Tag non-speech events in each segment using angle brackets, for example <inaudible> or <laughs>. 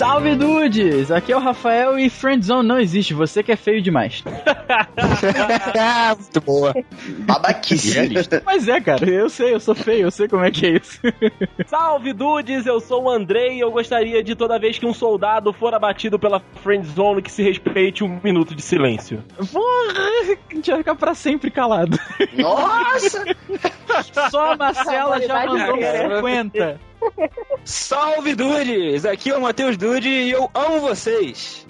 Salve dudes! Aqui é o Rafael e Friendzone não existe, você que é feio demais. <laughs> Muito boa. Babaquice. Mas é, cara, eu sei, eu sou feio, eu sei como é que é isso. <laughs> Salve dudes, eu sou o Andrei e eu gostaria de toda vez que um soldado for abatido pela Friendzone que se respeite um minuto de silêncio. Porra, a gente vai ficar pra sempre calado. Nossa! Só a Marcela já mandou Caraca. 50. Salve, dudes! Aqui é o Matheus Dude e eu amo vocês.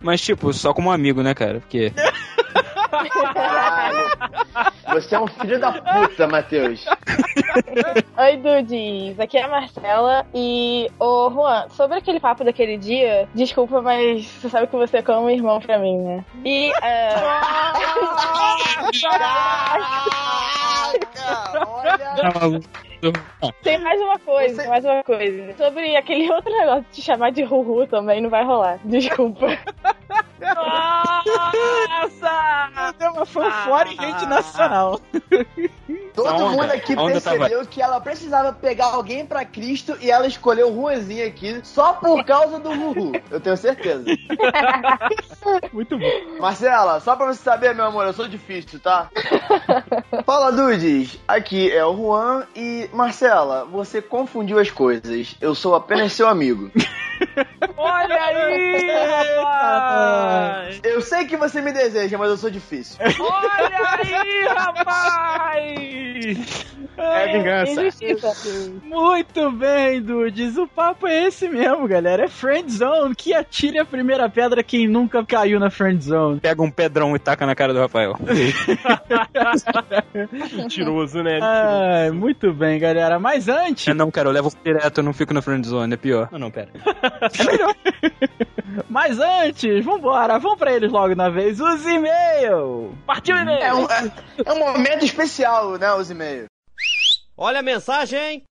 Mas, tipo, só como amigo, né, cara? Porque. Caralho. <laughs> Você é um filho da puta, Matheus. Oi, Dudes. Aqui é a Marcela. E, ô, Juan, sobre aquele papo daquele dia, desculpa, mas você sabe que você é como um irmão pra mim, né? E, é... <laughs> <laughs> Tem mais uma coisa, tem mais uma coisa. Sobre aquele <laughs> outro negócio de te chamar de Ruhu também não vai rolar. Desculpa. Nossa! Deu uma fanfora em rede nacional. <laughs> Todo A mundo aqui onda percebeu que ela precisava pegar alguém pra Cristo e ela escolheu o Ruazinho aqui só por causa do Ruhu. Eu tenho certeza. <laughs> Muito bom. Marcela, só pra você saber, meu amor, eu sou difícil, tá? <laughs> Fala, Dudes. Aqui é o Juan e, Marcela, você confundiu as coisas. Eu sou apenas seu amigo. <laughs> Olha aí, rapaz! Eu sei que você me deseja, mas eu sou difícil. Olha aí, rapaz! É vingança. Injustiça. Muito bem, dudes. O papo é esse mesmo, galera. É Friendzone. Que atire a primeira pedra quem nunca caiu na Friendzone. Pega um pedrão e taca na cara do Rafael. <laughs> Mentiroso, né? Ah, muito bem, galera. Mas antes. É, não, cara, eu levo direto, eu não fico na friend zone, é pior. Não, não, pera. <laughs> Mas antes, vambora. Vamos pra eles logo na vez. Os e-mails. Partiu, e-mail! É um, é- é um momento especial, né, os e-mails. Olha a mensagem.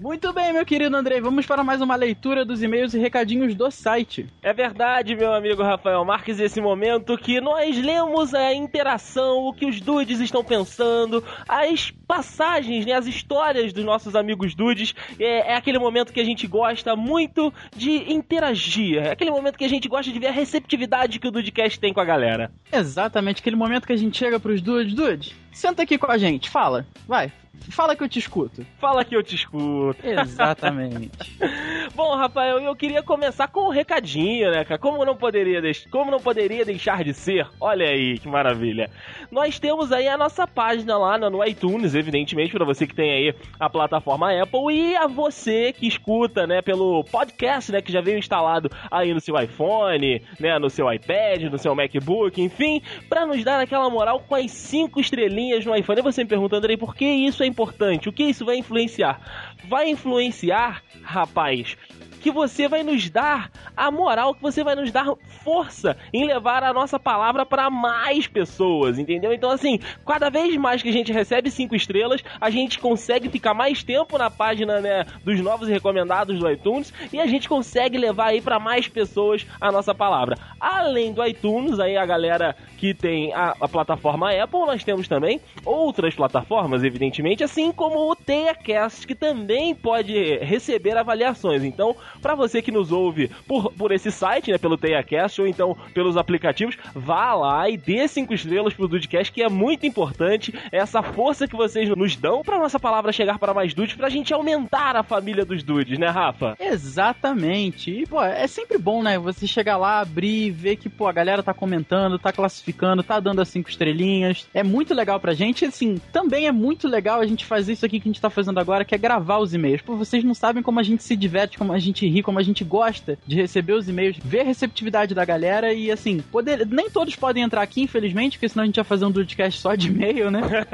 Muito bem, meu querido Andrei. Vamos para mais uma leitura dos e-mails e recadinhos do site. É verdade, meu amigo Rafael Marques, esse momento que nós lemos a interação, o que os dudes estão pensando, as passagens, né, as histórias dos nossos amigos dudes. É, é aquele momento que a gente gosta muito de interagir. É aquele momento que a gente gosta de ver a receptividade que o Dudecast tem com a galera. Exatamente, aquele momento que a gente chega pros dudes. Dude, senta aqui com a gente. Fala. Vai. Fala que eu te escuto. Fala que eu te escuto. Exatamente. <laughs> Bom, Rafael, eu queria começar com um recadinho, né, cara? Como não poderia, deix... Como não poderia deixar de ser? Olha aí, que maravilha. Nós temos aí a nossa página lá no iTunes, evidentemente, para você que tem aí a plataforma Apple e a você que escuta, né, pelo podcast, né, que já veio instalado aí no seu iPhone, né, no seu iPad, no seu MacBook, enfim, para nos dar aquela moral com as cinco estrelinhas no iPhone. E você me pergunta, Andrei, por que isso é importante? O que isso vai influenciar? Vai influenciar, rapaz, que você vai nos dar a moral, que você vai nos dar força em levar a nossa palavra para mais pessoas, entendeu? Então, assim, cada vez mais que a gente recebe cinco estrelas, a gente consegue ficar mais tempo na página, né, dos novos recomendados do iTunes e a gente consegue levar aí para mais pessoas a nossa palavra. Além do iTunes, aí a galera que tem a, a plataforma Apple, nós temos também outras plataformas, evidentemente, assim como o TeiaCast, que também pode receber avaliações. Então, para você que nos ouve por, por esse site, né, pelo TeiaCast ou então pelos aplicativos, vá lá e dê cinco estrelas pro Dudecast, que é muito importante essa força que vocês nos dão para nossa palavra chegar para mais dudes, pra gente aumentar a família dos dudes, né, Rafa? Exatamente. E, pô, é sempre bom, né? Você chegar lá, abrir ver que, pô, a galera tá comentando, tá classificando, tá dando as cinco estrelinhas. É muito legal pra gente. Assim, também é muito legal a gente fazer isso aqui que a gente tá fazendo agora, que é gravar os e-mails. Pô, vocês não sabem como a gente se diverte, como a gente ri, como a gente gosta de receber os e-mails, ver a receptividade da galera e, assim, poder. Nem todos podem entrar aqui, infelizmente, porque senão a gente ia fazer um podcast só de e-mail, né? <laughs>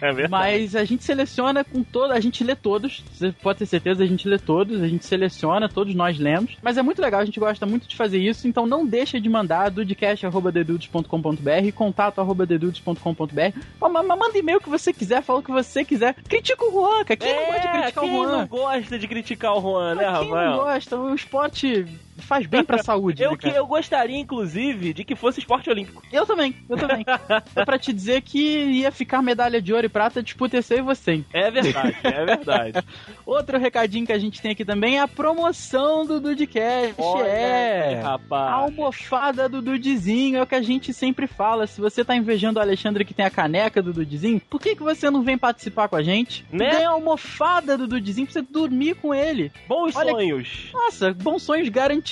É verdade. Mas a gente seleciona com todo, a gente lê todos. Você pode ter certeza, a gente lê todos, a gente seleciona, todos nós lemos. Mas é muito legal, a gente gosta muito de fazer isso, então não deixa de mandar dudecast@dedudes.com.br, contato@dedudes.com.br. Manda e-mail que você quiser, fala o que você quiser. Critica o Juan, cara. Quem não gosta de criticar É, o Juan? não gosta de criticar o Juan, né, Quem não Rafael? gosta? O esporte faz bem pra <laughs> saúde. Eu, né, que, eu gostaria, inclusive, de que fosse esporte olímpico. eu também, eu também. <laughs> é pra te dizer que ia ficar medalha de ouro e prata, disputa esse e você. hein? É verdade, é verdade. <laughs> Outro recadinho que a gente tem aqui também é a promoção do Dudcast. Olha é. aí, A rapaz. almofada do Dudizinho é o que a gente sempre fala. Se você tá invejando o Alexandre que tem a caneca do Dudizinho, por que, que você não vem participar com a gente? Né? Ganha a almofada do Dudizinho pra você dormir com ele. Bons Olha- sonhos. Nossa, bons sonhos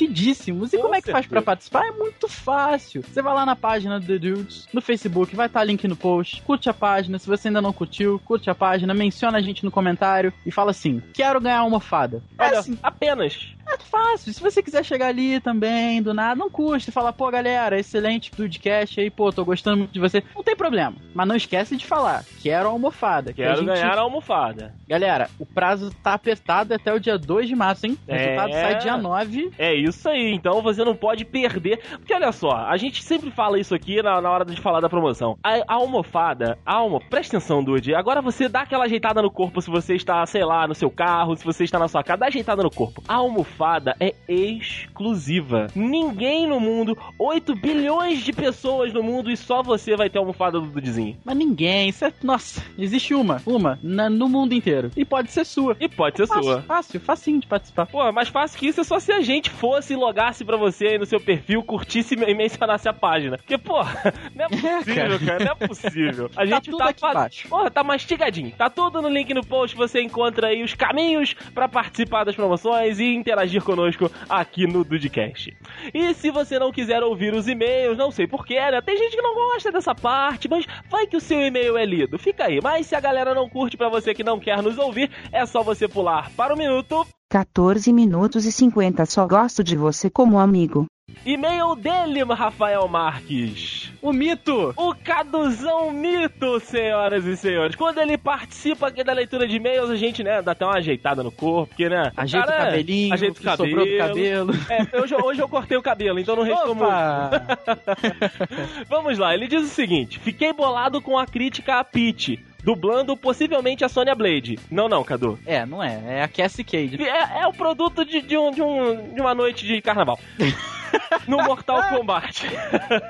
garantidíssimos. E Com como é que faz pra certeza. participar? É muito fácil. Você vai lá na página do The Dudes, no Facebook, vai estar link no post, curte a página. Se você ainda não curtiu, curte a página, menciona a gente no comentário e fala assim: quero ganhar a almofada. É Olha, assim, apenas. É fácil. Se você quiser chegar ali também, do nada, não custa. Falar, pô, galera, excelente podcast aí, pô, tô gostando muito de você. Não tem problema. Mas não esquece de falar, quero a almofada. que a Quero gente- ganhar a almofada. Galera, o prazo tá apertado até o dia 2 de março, hein? O É. resultado sai dia 9. É isso aí, então você não pode perder. Porque olha só, a gente sempre fala isso aqui na, na hora de falar da promoção. A, a almofada, a alma, presta atenção, Dude. Agora você dá aquela ajeitada no corpo se você está, sei lá, no seu carro, se você está na sua casa, dá ajeitada no corpo. A almofada é exclusiva. Ninguém no mundo, 8 bilhões de pessoas no mundo e só você vai ter a almofada do Dudezinho. Mas ninguém, isso é... Nossa, existe uma, uma, na- no mundo inteiro. E pode ser sua. E pode ser Fácil, sua. fácil, facinho de participar. Pô, mais fácil que isso é só se a gente fosse e logasse pra você aí no seu perfil, curtisse e mencionasse a página. Porque, pô, <laughs> não é <laughs> possível, cara, não é possível. A gente tudo tá, aqui fa- embaixo. Porra, tá mastigadinho. Tá tudo no link no post, você encontra aí os caminhos pra participar das promoções e interagir conosco aqui no Dudcast. E se você não quiser ouvir os e-mails, não sei porquê, né? Tem gente que não gosta dessa parte, mas vai que o seu e-mail é lido. Fica aí. Mas se a galera não curte pra você que não quer nos ouvir, é só você pular para o minuto 14 minutos e 50 só gosto de você como amigo. E-mail dele, Rafael Marques. O mito! O Caduzão Mito, senhoras e senhores. Quando ele participa aqui da leitura de e-mails, a gente, né, dá até uma ajeitada no corpo, porque, né? Ajeita cara, o cabelinho, ajeita o que sobrou do cabelo. cabelo. É, hoje, hoje eu cortei o cabelo, então não restou muito. <laughs> Vamos lá, ele diz o seguinte: Fiquei bolado com a crítica a Peach, dublando possivelmente a Sonya Blade. Não, não, Cadu. É, não é. É a Cassie Cage. É, é o produto de, de, um, de, um, de uma noite de carnaval. <laughs> no Mortal Kombat.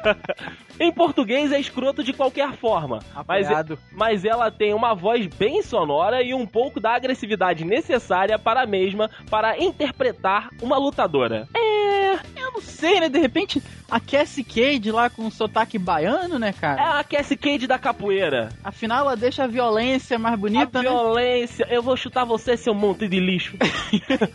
<laughs> em português é escroto de qualquer forma. Mas, mas ela tem uma voz bem sonora e um pouco da agressividade necessária para a mesma para interpretar uma lutadora. É. Eu não sei, né? De repente, a Cassie Cage lá com um sotaque baiano, né, É cara? a Cassie Cage da capoeira. Afinal, ela deixa a violência mais bonita, a né? violência. Eu vou chutar você, seu monte de lixo. <laughs>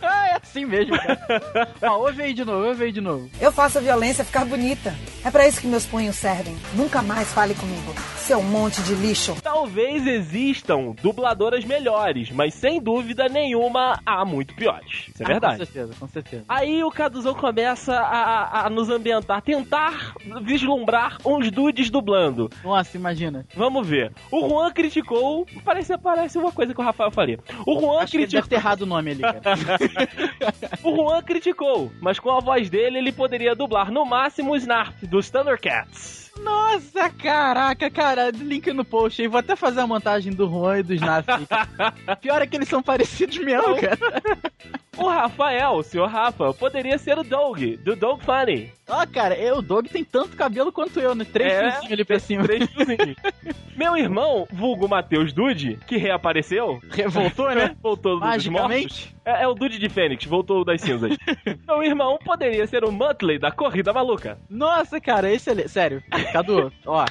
Ah, é assim mesmo, cara. Ó, ouve aí de novo, ouve aí de novo. Eu faço a violência ficar bonita. É pra isso que meus punhos servem. Nunca mais fale comigo, seu monte de lixo. Talvez existam dubladoras melhores, mas sem dúvida nenhuma há muito piores. Isso é Ah, verdade. com certeza, com certeza. Aí o Caduzão começa a, a- a nos ambientar, tentar vislumbrar uns dudes dublando. Nossa, imagina. Vamos ver. O Juan criticou. Parece, parece uma coisa que o Rafael faria. O Juan Acho criticou. deve ter errado o nome ali, cara. <laughs> O Juan criticou, mas com a voz dele ele poderia dublar no máximo o Snarf dos Thundercats. Nossa, caraca, cara, link no post aí. Vou até fazer a montagem do Juan e do Snaf. <laughs> Pior é que eles são parecidos mesmo, cara. O Rafael, o senhor Rafa, poderia ser o Doug, do Dog Funny. Ó, cara, eu, o Doug tem tanto cabelo quanto eu, né? Três É, fiozinhos ali pra cima. Três fiozinhos. <laughs> Meu irmão, vulgo Matheus Dude, que reapareceu. <laughs> Voltou, né? Voltou dos mortos. É, é o Dude de Fênix, voltou das cinzas. <laughs> Meu irmão poderia ser o Muttley da Corrida Maluca. Nossa, cara, excelente. Sério, Cadu, ó.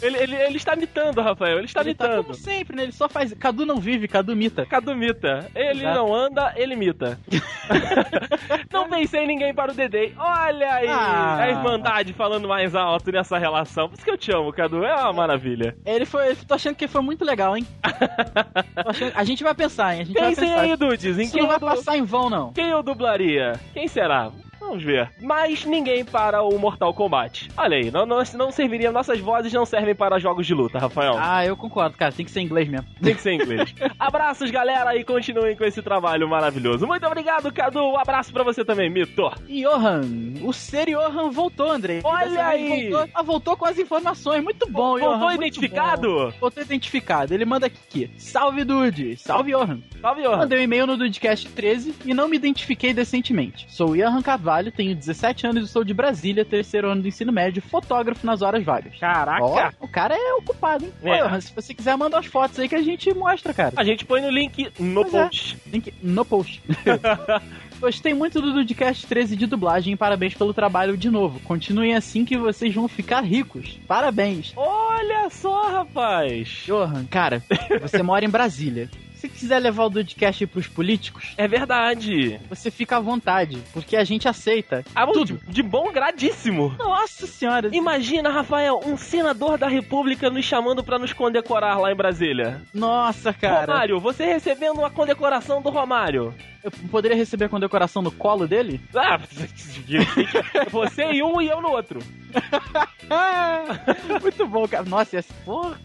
Ele, ele, ele está mitando, Rafael, ele está Ele tá mitando. como sempre, né? Ele só faz. Cadu não vive, Cadu mita. Cadu mita. Ele Exato. não anda, ele mita. <laughs> não pensei em ninguém para o Dedê. Olha aí, Ah. a Irmandade falando mais alto nessa relação. Por isso que eu te amo, Cadu. É uma maravilha. Ele foi. Tô achando que foi muito legal, hein? <laughs> Achando- A gente vai pensar, hein? A gente Pensem vai pensar. aí, Dudes, em Isso quem não vai du- passar em vão, não. quem eu dublaria? Quem será? Vamos ver. Mas ninguém para o Mortal Kombat. Olha aí, não, não, não serviria. Nossas vozes não servem para jogos de luta, Rafael. Ah, eu concordo, cara. Tem que ser inglês mesmo. Tem que ser em inglês. <laughs> Abraços, galera, e continuem com esse trabalho maravilhoso. Muito obrigado, Cadu. Um abraço pra você também, Mito. Johan, o ser Johan voltou, André. Olha vez aí! Voltou, ah, voltou com as informações. Muito bom, Johan. Voltou muito identificado? bom. Voltou identificado. Ele manda aqui. Salve, Dude. Salve, Johan. Salve, Johan. Mandei um e-mail no Dudecast 13 e não me identifiquei decentemente. Sou Johan Carvalho tenho 17 anos e sou de Brasília, terceiro ano do ensino médio, fotógrafo nas horas vagas. Caraca! Ó, o cara é ocupado, hein? É. Ô, se você quiser, manda as fotos aí que a gente mostra, cara. A gente põe no link no Pois é. post. Link no post. <laughs> Gostei muito do Dudcast 13 de dublagem e parabéns pelo trabalho de novo. Continuem assim que vocês vão ficar ricos. Parabéns. Olha só, rapaz! Johan, cara, você mora em Brasília. <laughs> Se quiser levar o Dudcast pros políticos, É verdade. você fica à vontade, porque a gente aceita. Ah, Tudo. De, de bom gradíssimo. Nossa senhora. Imagina, Rafael, um senador da República nos chamando pra nos condecorar lá em Brasília. Nossa, cara. Romário, você recebendo uma condecoração do Romário. Eu poderia receber a condecoração no colo dele? Ah, <laughs> você em um e eu no outro. <laughs> Muito bom, cara. Nossa, ia ser...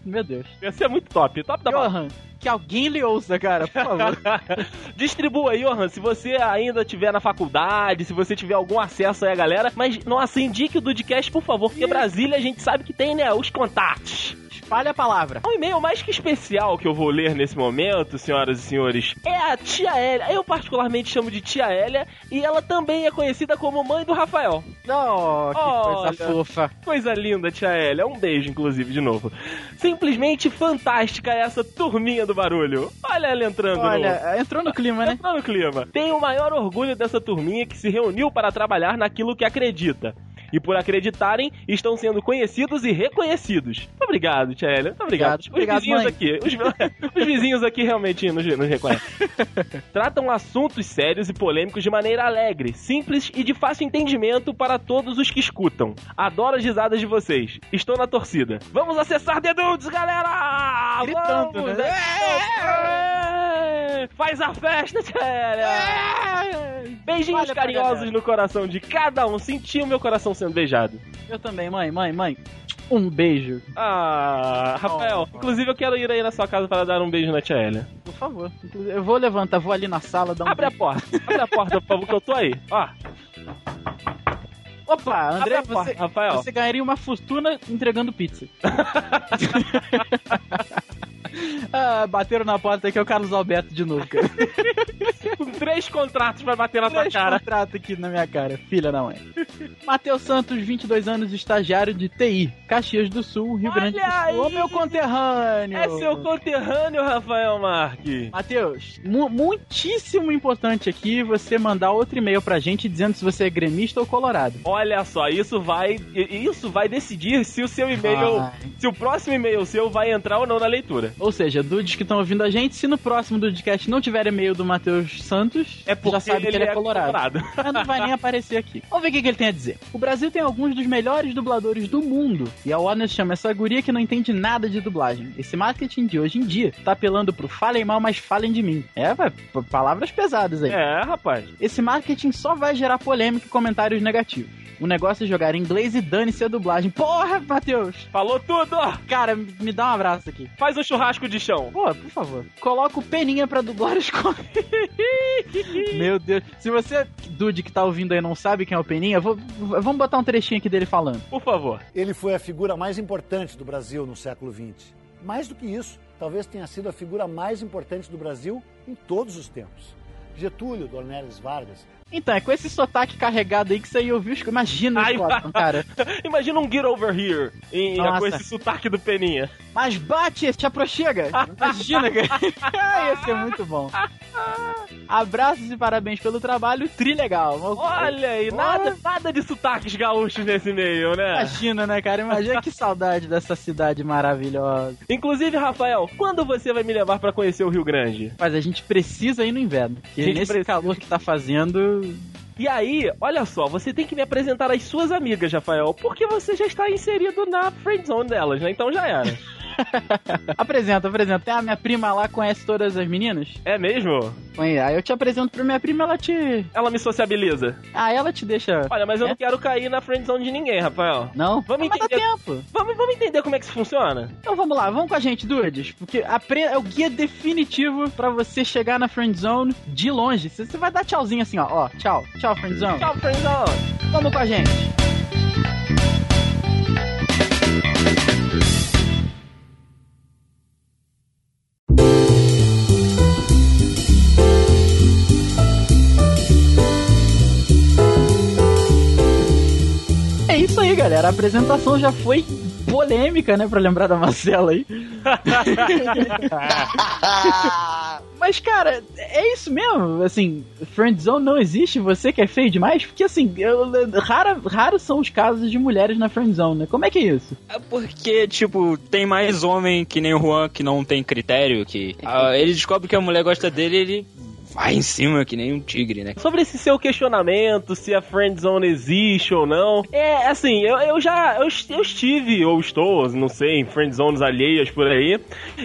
Meu Deus. Ia ser muito top. Top da. Johan, que alguém lhe ouça, cara, por favor. <laughs> Distribua aí, Johan, se você ainda estiver na faculdade, se você tiver algum acesso aí a galera. Mas, nossa, indique o Dudcast, por favor, porque Brasília a gente sabe que tem, né, os contatos. Espalhe a palavra. Um e-mail mais que especial que eu vou ler nesse momento, senhoras e senhores, é a tia Hélia. Eu particularmente chamo de tia Hélia e ela também é conhecida como mãe do Rafael. Oh, que Olha. coisa fofa. Coisa linda, tia Hélia. Um beijo, inclusive, de novo. Simplesmente fantástica essa turminha do barulho. Olha ela entrando no... Olha, entrou no clima, né? Entrou no clima. Tenho o maior orgulho dessa turminha que se reuniu para trabalhar naquilo que acredita. E por acreditarem, estão sendo conhecidos e reconhecidos. Obrigado, Tia. Muito obrigado. Obrigado, obrigado, os vizinhos mãe. aqui, os, <laughs> os vizinhos aqui realmente nos, nos reconhecem. <laughs> Tratam assuntos sérios e polêmicos de maneira alegre, simples e de fácil entendimento para todos os que escutam. Adoro as risadas de vocês. Estou na torcida. Vamos acessar The Dudes, galera! Gritando, Vamos! né? É! Faz a festa, Tia Hélia! Beijinhos Olha carinhosos no coração de cada um. Senti o meu coração sendo beijado. Eu também, mãe, mãe, mãe. Um beijo, Ah, Rafael, Oh. inclusive eu quero ir aí na sua casa para dar um beijo na Tia Hélia. por favor. Eu vou levantar, vou ali na sala, dar um Abre a beijo. porta, abre a porta, por favor, que eu tô aí. Ó, Opa, André, a você, Rafael. você ganharia uma fortuna entregando pizza. <laughs> <laughs> ah, bateram na porta aqui, é o Carlos Alberto de novo, cara. Com três contratos pra bater na tua Três cara. contrato aqui na minha cara, filha da mãe. Matheus Santos, 22 anos, estagiário de TI, Caxias do Sul, Rio Grande do Olha Sul. Ô, aí! meu conterrâneo! É seu conterrâneo, Rafael Marques. Matheus, mu- muitíssimo importante aqui você mandar outro e-mail pra gente dizendo se você é gremista ou colorado. Olha só, isso vai, isso vai decidir se o seu e-mail, Vai. se o próximo e-mail seu vai entrar ou não na leitura. Ou seja, dudes que estão ouvindo a gente, se no próximo Dudecast não tiver e-mail do Matheus Santos, É porque já sabe que ele é colorado. colorado. <laughs> Mas não vai nem aparecer aqui. Vamos ver o que, que ele tem a dizer. O Brasil tem alguns dos melhores dubladores do mundo. E a Warner chama essa guria que não entende nada de dublagem. Esse marketing de hoje em dia tá apelando pro falem mal, mas falem de mim. É, vai, palavras pesadas aí. É, rapaz. Esse marketing só vai gerar polêmica e comentários negativos. O negócio é jogar em inglês e dane-se a dublagem. Porra, Matheus! Falou tudo! Cara, me dá um abraço aqui. Faz um churrasco de chão. Pô, por favor. Coloca o Peninha pra dublar os co- <laughs> Meu Deus. Se você, Dude, que tá ouvindo aí, não sabe quem é o Peninha, vou- vamos botar um trechinho aqui dele falando. Por favor. Ele foi a figura mais importante do Brasil no século XX. Mais do que isso, talvez tenha sido a figura mais importante do Brasil em todos os tempos. Getúlio Dornelles Vargas Então, é com esse sotaque carregado aí que você ia ouvir. Imagina o Ai, <laughs> cara. Imagina um Get Over Here em, Nossa. com esse sotaque do Peninha. Mas bate, te aproxega. <laughs> Imagina, cara. <laughs> Ia ser muito bom. Abraços e parabéns pelo trabalho, trilegal. Olha aí, nada, nada de sotaques gaúchos nesse meio, né? Imagina, né, cara? Imagina que saudade dessa cidade maravilhosa. Inclusive, Rafael, quando você vai me levar pra conhecer o Rio Grande? Mas a gente precisa ir no inverno. Porque nesse precisa. calor que tá fazendo. E aí, olha só, você tem que me apresentar as suas amigas, Rafael, porque você já está inserido na friendzone delas, né? Então já era. <laughs> <laughs> apresenta, apresenta. Tem a minha prima lá, conhece todas as meninas? É mesmo? Aí eu te apresento pra minha prima, ela te. Ela me sociabiliza. Ah, ela te deixa. Olha, mas eu É? não quero cair na friendzone de ninguém, Rafael. Não? Vamos dá entender. tempo. Vamos, vamos entender como é que isso funciona? Então vamos lá, vamos com a gente, Dudes. Porque apre- é o guia definitivo pra você chegar na friend zone de longe. Você vai dar tchauzinho assim, ó. Ó, tchau. Tchau, friend zone. Tchau, friendzone. Vamos com a gente. Aí, galera. A apresentação já foi polêmica, né? Pra lembrar da Marcela aí. <laughs> Mas, cara, é isso mesmo. Assim, friendzone não existe, você que é feio demais? Porque, assim, eu, rara, raros são os casos de mulheres na friendzone, né? Como é que é isso? É porque, tipo, tem mais homem que nem o Juan que não tem critério, que ah, ele descobre que a mulher gosta dele ele vai em cima que nem um tigre, né? Sobre esse seu questionamento, se a friendzone existe ou não, é assim, eu, eu já eu, eu estive ou estou, não sei, em friendzones alheias por aí.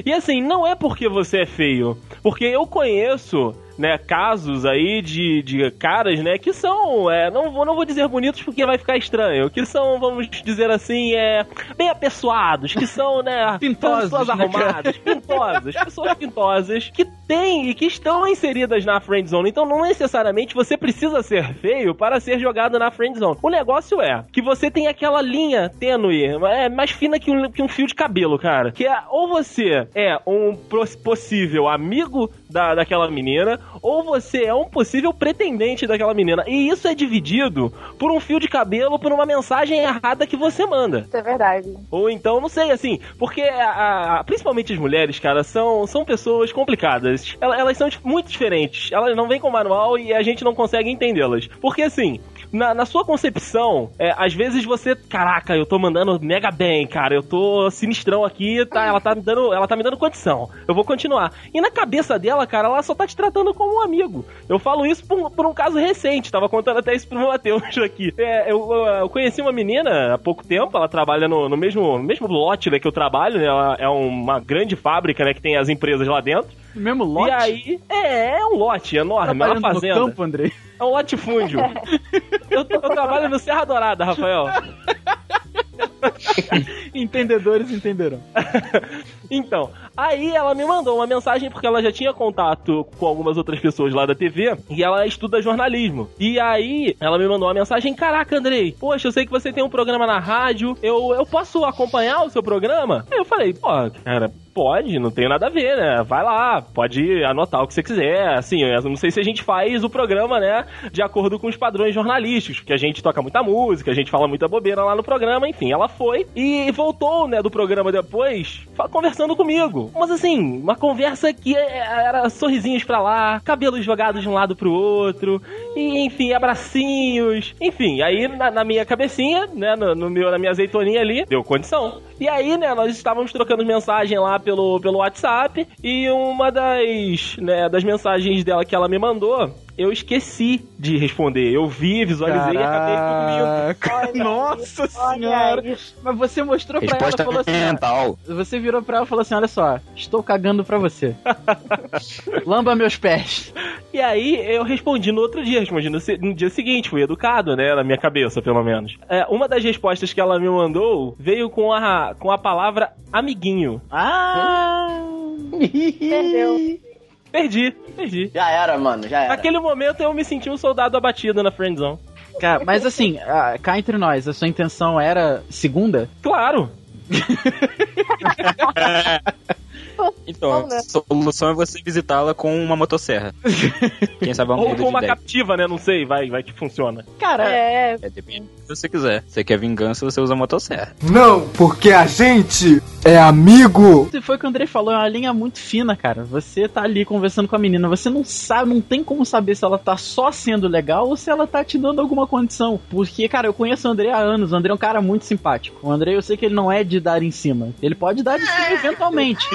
E assim, não é porque você é feio, porque eu conheço né, casos aí de, de caras, né, que são, é, não, vou, não vou dizer bonitos porque vai ficar estranho, que são, vamos dizer assim, é, bem apessoados, que são, né, <laughs> Pintosos, pessoas né, arrumadas, pintosas, pessoas pintosas, que têm e que estão inseridas na friendzone. Então não necessariamente você precisa ser feio para ser jogado na friendzone. O negócio é que você tem aquela linha tênue, é mais fina que um, que um fio de cabelo, cara, que é ou você é um pos- possível amigo da, daquela menina, ou você é um possível pretendente daquela menina. E isso é dividido por um fio de cabelo, por uma mensagem errada que você manda. Isso é verdade. Ou então, não sei, assim, porque a- a- principalmente as mulheres, cara, são, são pessoas complicadas. Elas, elas são tipo, muito diferentes. Elas não vêm com manual e a gente não consegue entendê-las. Porque assim. Na, na sua concepção, é, às vezes você, caraca, eu tô mandando mega bem, cara, eu tô sinistrão aqui, tá, ela tá me dando, ela tá me dando condição. Eu vou continuar. E na cabeça dela, cara, ela só tá te tratando como um amigo. Eu falo isso por, por um caso recente, tava contando até isso pro Matheus aqui. É, eu, eu- conheci uma menina há pouco tempo, ela trabalha no, no mesmo, mesmo lote né, que eu trabalho, né? Ela é uma grande fábrica, né, que tem as empresas lá dentro. Mesmo lote? E aí, é, é um lote enorme, é uma Trabalhando no fazenda. campo, Andrei. É um latifúndio. <laughs> eu, eu trabalho no Serra Dourada, Rafael. <laughs> Entendedores entenderão. <laughs> Então, aí ela me mandou uma mensagem porque ela já tinha contato com algumas outras pessoas lá da TV e ela estuda jornalismo. E aí ela me mandou uma mensagem: Caraca, Andrei, poxa, eu sei que você tem um programa na rádio, eu, eu posso acompanhar o seu programa? Aí eu falei: Pô, cara. Pode, não tem nada a ver, né? Vai lá, pode anotar o que você quiser. Assim, eu não sei se a gente faz o programa, né, de acordo com os padrões jornalísticos, porque a gente toca muita música, a gente fala muita bobeira lá no programa, enfim, ela foi e voltou, né, do programa depois, conversando comigo. Mas assim, uma conversa que é- era sorrisinhos pra lá, cabelos jogados de um lado pro outro, e enfim, abracinhos, enfim, aí na, na minha cabecinha, né, no, no meu, na minha azeitoninha ali, deu condição. E aí, né, nós estávamos trocando mensagem lá pelo, pelo WhatsApp, e uma das, né, das mensagens dela que ela me mandou, eu esqueci de responder. Eu vi, visualizei e acabei dormindo. Caraca, Nossa senhora! Mas você mostrou pra ela e Resposta falou assim: mental. ó, Você virou pra ela e falou assim: Olha só, estou cagando pra você. <laughs> Lamba meus pés. E aí eu respondi no outro dia, respondi no, no dia seguinte, fui educado, né? Na minha cabeça, pelo menos. É, uma das respostas que ela me mandou veio com a, com a palavra amiguinho. Ah! Perdeu. <laughs> Perdi, perdi. Já era, mano, já era. Naquele momento eu me senti um soldado abatido na friendzone. Cara, mas assim, ah, cá entre nós, a sua intenção era segunda? Claro. <laughs> Então, Não, né? a solução é você visitá-la com uma motosserra. <laughs> Quem sabe uma Ou com uma ideia. captiva, né? Não sei, vai, vai que funciona. Cara, É, É, depende do que você quiser. Você quer vingança, você usa a motosserra. Não, porque a gente é amigo. Foi o que o Andrei falou, é uma linha muito fina, cara. Você tá ali conversando com a menina, você não sabe, não tem como saber se ela tá só sendo legal ou se ela tá te dando alguma condição. Porque, cara, eu conheço o Andrei há anos, o Andrei é um cara muito simpático. O Andrei, eu sei que ele não é de dar em cima. Ele pode dar de cima eventualmente.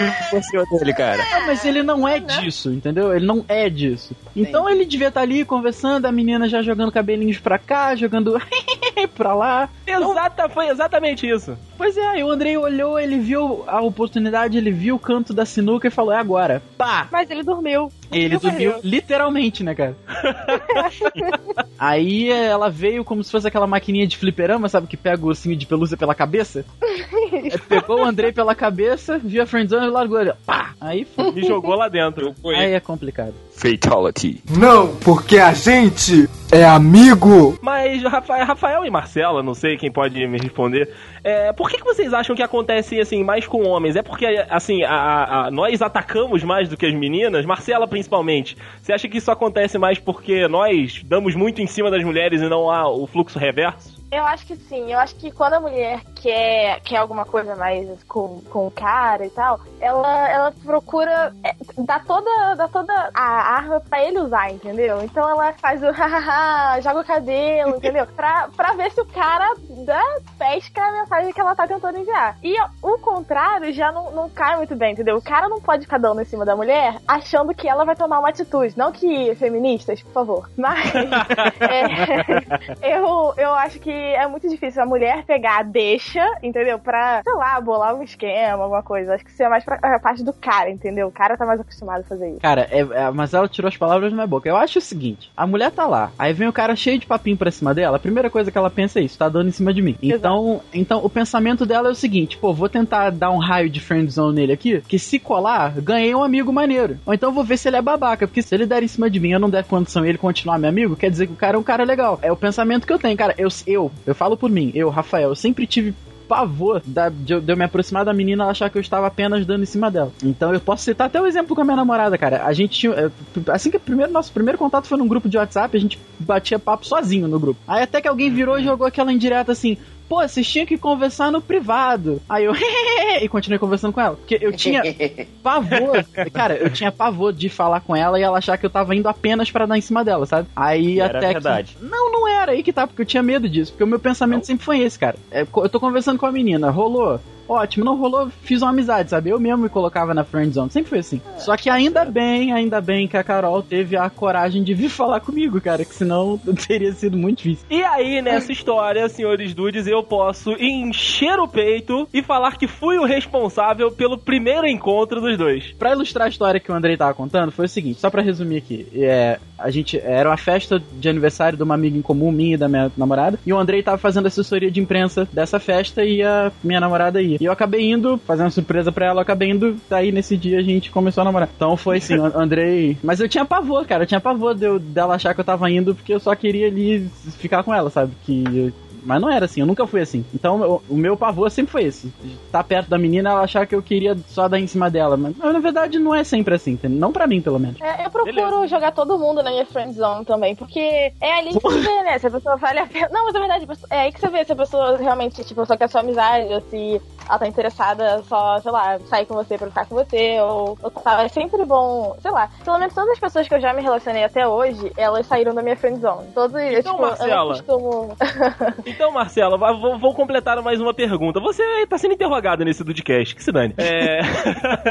Dele, cara. Ah, mas ele não é disso, entendeu? Ele não é disso. Então ele devia estar ali conversando, a menina já jogando cabelinhos pra cá, jogando <laughs> pra lá. Exata, foi exatamente isso. Pois é, aí o Andrei olhou, ele viu a oportunidade, ele viu o canto da sinuca e falou: é agora. Pá! mas ele dormiu. Ele Dormiu, literalmente, né, cara? <laughs> Aí ela veio como se fosse aquela maquininha de fliperama, sabe? Que pega o ursinho de pelúcia pela cabeça. <laughs> Aí pegou o Andrei pela cabeça, viu a friendzone e largou ele. Pá! Aí foi. Me jogou lá dentro. Aí é complicado. Fatality. Não, porque a gente é amigo. Mas Rafael, Rafael e Marcela, não sei quem pode me responder. É, por que, que vocês acham que acontece assim mais com homens? É porque assim a- a- a- nós atacamos mais do que as meninas? Marcela principalmente. Você acha que isso acontece mais porque nós damos muito em cima das mulheres e não há o fluxo reverso? Eu acho que sim. Eu acho que quando a mulher quer, quer alguma coisa mais com, com o cara e tal, ela, ela procura é, dar toda, dar toda a arma pra ele usar, entendeu? Então ela faz o <laughs> hahaha, joga o cabelo, <laughs> entendeu? Pra, pra ver se o cara dá, pesca a mensagem que ela tá tentando enviar. E o contrário já não, não cai muito bem, entendeu? O cara não pode ficar dando em cima da mulher achando que ela vai tomar uma atitude. Não que feministas, por favor. Mas <laughs> é, eu, eu acho que é muito difícil a mulher pegar a deixa, entendeu? Pra, sei lá, bolar um esquema, alguma coisa. Acho que isso é mais pra, a parte do cara, entendeu? O cara tá mais acostumado a fazer isso. Cara, é, é, mas ela tirou as palavras da minha boca. Eu acho o seguinte: a mulher tá lá, aí vem o cara cheio de papinho pra cima dela. A primeira coisa que ela pensa é isso, tá dando em cima de mim. Então, então o pensamento dela é o seguinte: pô, vou tentar dar um raio de friendzone nele aqui, que se colar, ganhei um amigo maneiro. Ou então vou ver se ele é babaca, porque se ele der em cima de mim e eu não der condição e ele continuar meu amigo, quer dizer que o cara é um cara legal. É o pensamento que eu tenho, cara. Eu, eu, eu falo por mim, eu, Rafael, eu sempre tive pavor da, de, eu, de eu me aproximar da menina achar que eu estava apenas dando em cima dela. Então eu posso citar até o exemplo com a minha namorada, cara. A gente tinha. é, Assim que o primeiro, nosso primeiro contato foi num grupo de WhatsApp, a gente batia papo sozinho no grupo. Aí até que alguém virou e jogou aquela indireta assim. Pô, vocês tinham que conversar no privado. Aí eu, <laughs> e continuei conversando com ela. Porque eu tinha <laughs> pavor, cara, eu tinha pavor de falar com ela e ela achar que eu tava indo apenas pra dar em cima dela, sabe? Aí E era até verdade. que. Não, não era aí que tá, porque eu tinha medo disso. Porque o meu pensamento sempre foi esse, cara. É, eu tô conversando com a menina, rolou. Ótimo, não rolou, fiz uma amizade, sabe? Eu mesmo me colocava na friend zone, sempre foi assim. Só que ainda bem, ainda bem que a Carol teve a coragem de vir falar comigo, cara, que senão <laughs> teria sido muito difícil. E aí, nessa história, senhores dudes, eu posso encher o peito e falar que fui o responsável pelo primeiro encontro dos dois. Pra ilustrar a história que o Andrei tava contando, foi o seguinte, só pra resumir aqui. É, a gente era uma festa de aniversário de uma amiga em comum, minha e da minha namorada, e o Andrei tava fazendo assessoria de imprensa dessa festa e a minha namorada ia. E eu acabei indo, fazendo uma surpresa pra ela, eu acabei indo, daí nesse dia a gente começou a namorar. Então foi assim, Andrei. Mas eu tinha pavor, cara, eu tinha pavor de eu- dela achar que eu tava indo porque eu só queria ali ficar com ela, sabe? Que. eu- mas não era assim, eu nunca fui assim. Então o, o meu pavor sempre foi esse. Estar perto da menina, ela achar que eu queria só dar em cima dela. Mas na verdade não é sempre assim, não pra mim pelo menos. É, eu procuro jogar todo mundo na minha friend zone também, porque é ali que você <laughs> vê, né? Se a pessoa vale a pena. Não, mas é verdade, é aí que você vê se a pessoa realmente, tipo, só quer sua amizade, ou se ela tá interessada só, sei lá, sair com você pra ficar com você, ou, ou tal. É sempre bom, sei lá. Pelo menos todas as pessoas que eu já me relacionei até hoje, elas saíram da minha friend zone. Todos, eu, Então, tipo, eu Marcela. não costumo. <laughs> Então, Marcelo, va- vou, vou completar mais uma pergunta. Você tá sendo interrogado nesse Dudcast, que se dane. É...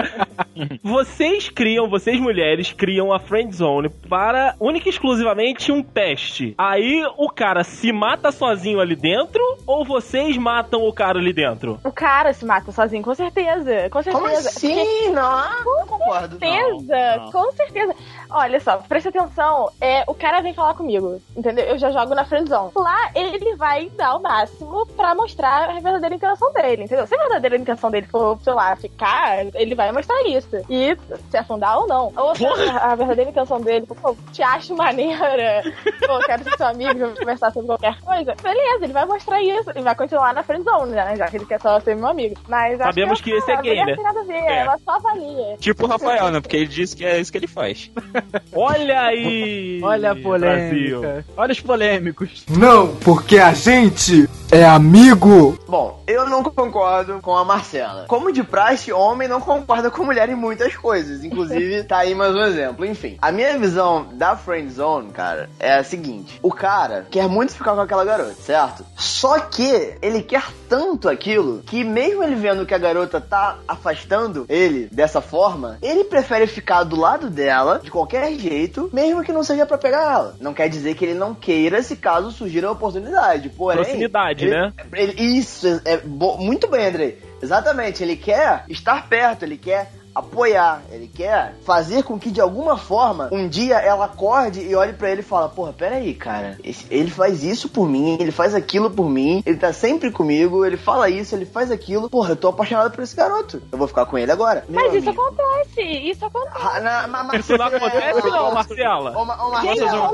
<laughs> vocês criam, vocês mulheres, criam a friend zone para única e exclusivamente um teste. Aí o cara se mata sozinho ali dentro ou vocês matam o cara ali dentro? O cara se mata sozinho, com certeza. Com certeza. Como assim? Não, não concordo. certeza, Não, não. com certeza. Olha só, presta atenção. É, o cara vem falar comigo, entendeu? Eu já jogo na friendzone. Lá, ele vai dar o máximo pra mostrar a verdadeira intenção dele, entendeu? Se a verdadeira intenção dele for, sei lá, ficar, ele vai mostrar isso. E se afundar ou não. Ou se a, verdadeira intenção dele for, <laughs> pô, te acho maneira, pô, quero ser seu amigo, vamos conversar sobre qualquer coisa. Beleza, ele vai mostrar isso. E vai continuar na friendzone, né? Já que ele quer só ser meu amigo. Mas acho Sabemos que, que esse é gay, não né? tem nada a ver, É. ela só avalia. Tipo o Rafael, né? Porque ele disse que é isso que ele faz. <laughs> Olha aí! Olha a Brasil. polêmica. Olha os polêmicos. Não, porque a gente é amigo. Bom, eu não concordo com a Marcela. Como de praxe, homem não concorda com mulher em muitas coisas. Inclusive, <laughs> tá aí mais um exemplo. Enfim, a minha visão da friend zone, cara, é a seguinte: o cara quer muito ficar com aquela garota, certo? Só que ele quer tanto aquilo que, mesmo ele vendo que a garota tá afastando ele dessa forma, ele prefere ficar do lado dela de qualquer jeito, mesmo que não seja pra pegar ela. Não quer dizer que ele não queira se caso surgir a oportunidade. Porém, Proximidade, ele- né? ele- isso, é, é muito bem, Andrei. Exatamente, ele quer estar perto, ele quer apoiar, ele quer fazer com que de alguma forma um dia ela acorde e olhe pra ele e fala: Porra, peraí, cara, esse- ele faz isso por mim, ele faz aquilo por mim, ele tá sempre comigo, ele fala isso, ele faz aquilo. Porra, eu tô apaixonado por esse garoto, eu vou ficar com ele agora. Mas Meu isso amigo. acontece, isso acontece. Ah, na- ma- ma- Isso não acontece, não, Marcela? Ô, Marcela?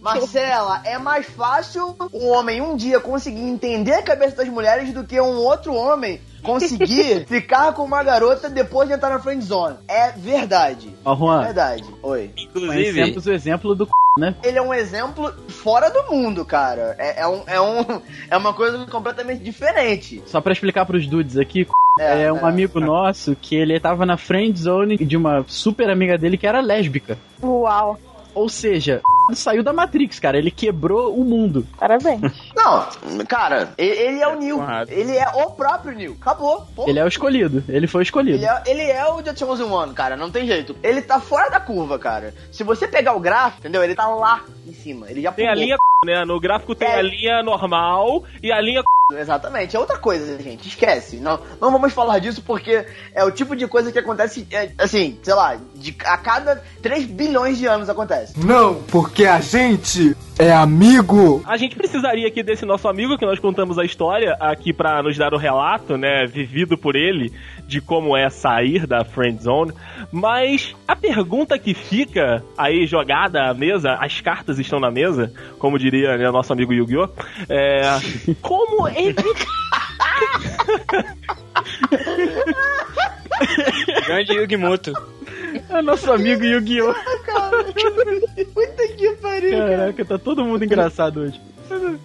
Marcela, é mais fácil um homem um dia conseguir entender a cabeça das mulheres do que um outro homem conseguir <laughs> ficar com uma garota depois de entrar na friend zone. É verdade. Ó, É Juan, verdade. Oi. Inclusive, conhecemos o exemplo do c... né? Ele é um exemplo fora do mundo, cara. É, é, um, é, um, <laughs> é uma coisa completamente diferente. Só pra explicar pros dudes aqui, É, é, um é. amigo nosso que ele tava na friend zone de uma super amiga dele que era lésbica. Uau. Ou seja, saiu da Matrix, cara. Ele quebrou o mundo. Parabéns. <laughs> Não, cara, ele é o Neil. Errado. Ele é o próprio Neil. Acabou. Pô. Ele é o escolhido. Ele foi o escolhido. Ele é, ele é o The Chosen One, cara, não tem jeito. Ele tá fora da curva, cara. Se você pegar o gráfico, entendeu? Ele tá lá em cima. Ele já Tem a pulou. linha, né? No gráfico tem É. a linha normal e a linha. Exatamente, é outra coisa, gente. Esquece. Não, não vamos falar disso porque é o tipo de coisa que acontece, é, assim, sei lá, de, a cada 3 bilhões de anos acontece. Não, porque a gente é amigo. A gente precisaria aqui desse nosso amigo que nós contamos a história aqui pra nos dar o relato, né, vivido por ele, de como é sair da friend zone. Mas a pergunta que fica aí jogada à mesa, as cartas estão na mesa, como diria né, nosso amigo Yu-Gi-Oh! É, como evitar. <laughs> Grande Yugimoto. É nosso amigo Yu-Gi-Oh! Puta que pariu, cara. Caraca, tá todo mundo engraçado hoje.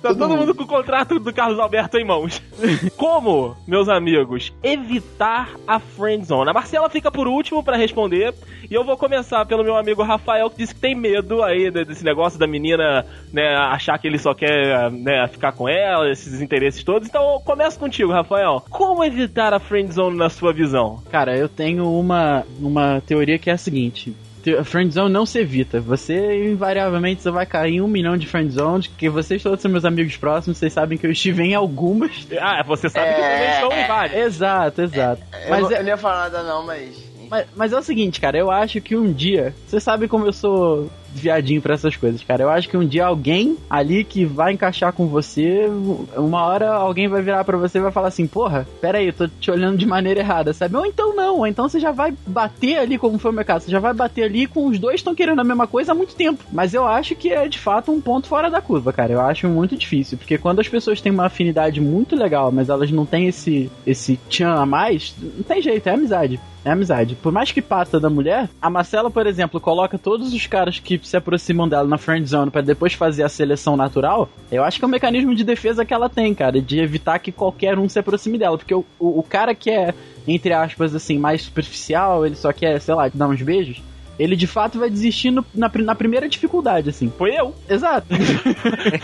Tá todo mundo com o contrato do Carlos Alberto em mãos. <laughs> Como, meus amigos, evitar a friend zone? A Marcela fica por último pra responder. E eu vou começar pelo meu amigo Rafael, que disse que tem medo aí de- desse negócio da menina, né, achar que ele só quer, né, ficar com ela, esses interesses todos. Então, eu começo contigo, Rafael. Como evitar a friend zone na sua visão? Cara, eu tenho uma, uma teoria que é a seguinte. Friendzone não se evita. Você, invariavelmente, você vai cair em um milhão de friendzones, que vocês todos são meus amigos próximos, vocês sabem que eu estive em algumas. Ah, você sabe que também É, estão é. em vários. Exato, exato. Eu, Mas não, é- eu não ia falar nada não, mas... Mas, mas é o seguinte, cara, eu acho que um dia. Você sabe como eu sou viadinho pra essas coisas, cara. Eu acho que um dia alguém ali que vai encaixar com você, uma hora alguém vai virar pra você e vai falar assim: Porra, pera aí, eu tô te olhando de maneira errada, sabe? Ou então não, ou então você já vai bater ali, como foi o meu caso, você já vai bater ali com os dois estão querendo a mesma coisa há muito tempo. Mas eu acho que é de fato um ponto fora da curva, cara. Eu acho muito difícil, porque quando as pessoas têm uma afinidade muito legal, mas elas não têm esse, esse tchan a mais, não tem jeito, é amizade. É amizade. Por mais que passa da mulher, a Marcela, por exemplo, coloca todos os caras que se aproximam dela na friend zone pra depois fazer a seleção natural. Eu acho que é um mecanismo de defesa que ela tem, cara, de evitar que qualquer um se aproxime dela. Porque o, o, o cara que é, entre aspas, assim, mais superficial, ele só quer, sei lá, dar uns beijos. Ele de fato vai desistir no- na, na primeira dificuldade, assim. Foi eu. Exato. <laughs>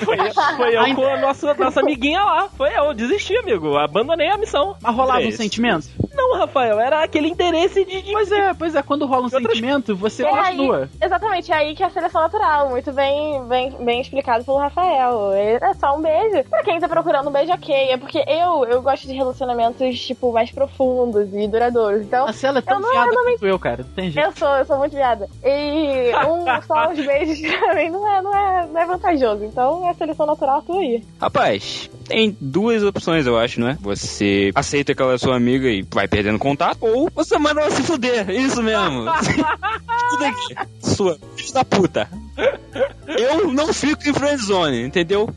Foi eu, foi eu com a nossa, nossa amiguinha lá. Foi eu, desisti, amigo. Abandonei a missão. Mas rolava É um sentimento? Não, Rafael, era aquele interesse de. de- Pois é, pois é, quando rola um Outras- sentimento, você É aí, continua. exatamente, é aí que é a seleção natural, muito bem, bem, bem explicado pelo Rafael. É só um beijo. Pra quem tá procurando um beijo, ok. É porque eu, eu gosto de relacionamentos, tipo, mais profundos e duradouros. Então, Marcela é tão Eu não- eu não me- eu, cara. Tem jeito. eu sou, eu sou muito viada. E um, <laughs> só os beijos pra mim não é, não, é, não é vantajoso. Então, é a seleção natural, tô aí. Rapaz, tem duas opções, eu acho, não é? Você aceita aquela sua amiga e vai perdendo contato, ou você manda ela se fuder. Isso mesmo. <laughs> Tudo aqui. Sua filha da puta. Eu não fico em friendzone, entendeu?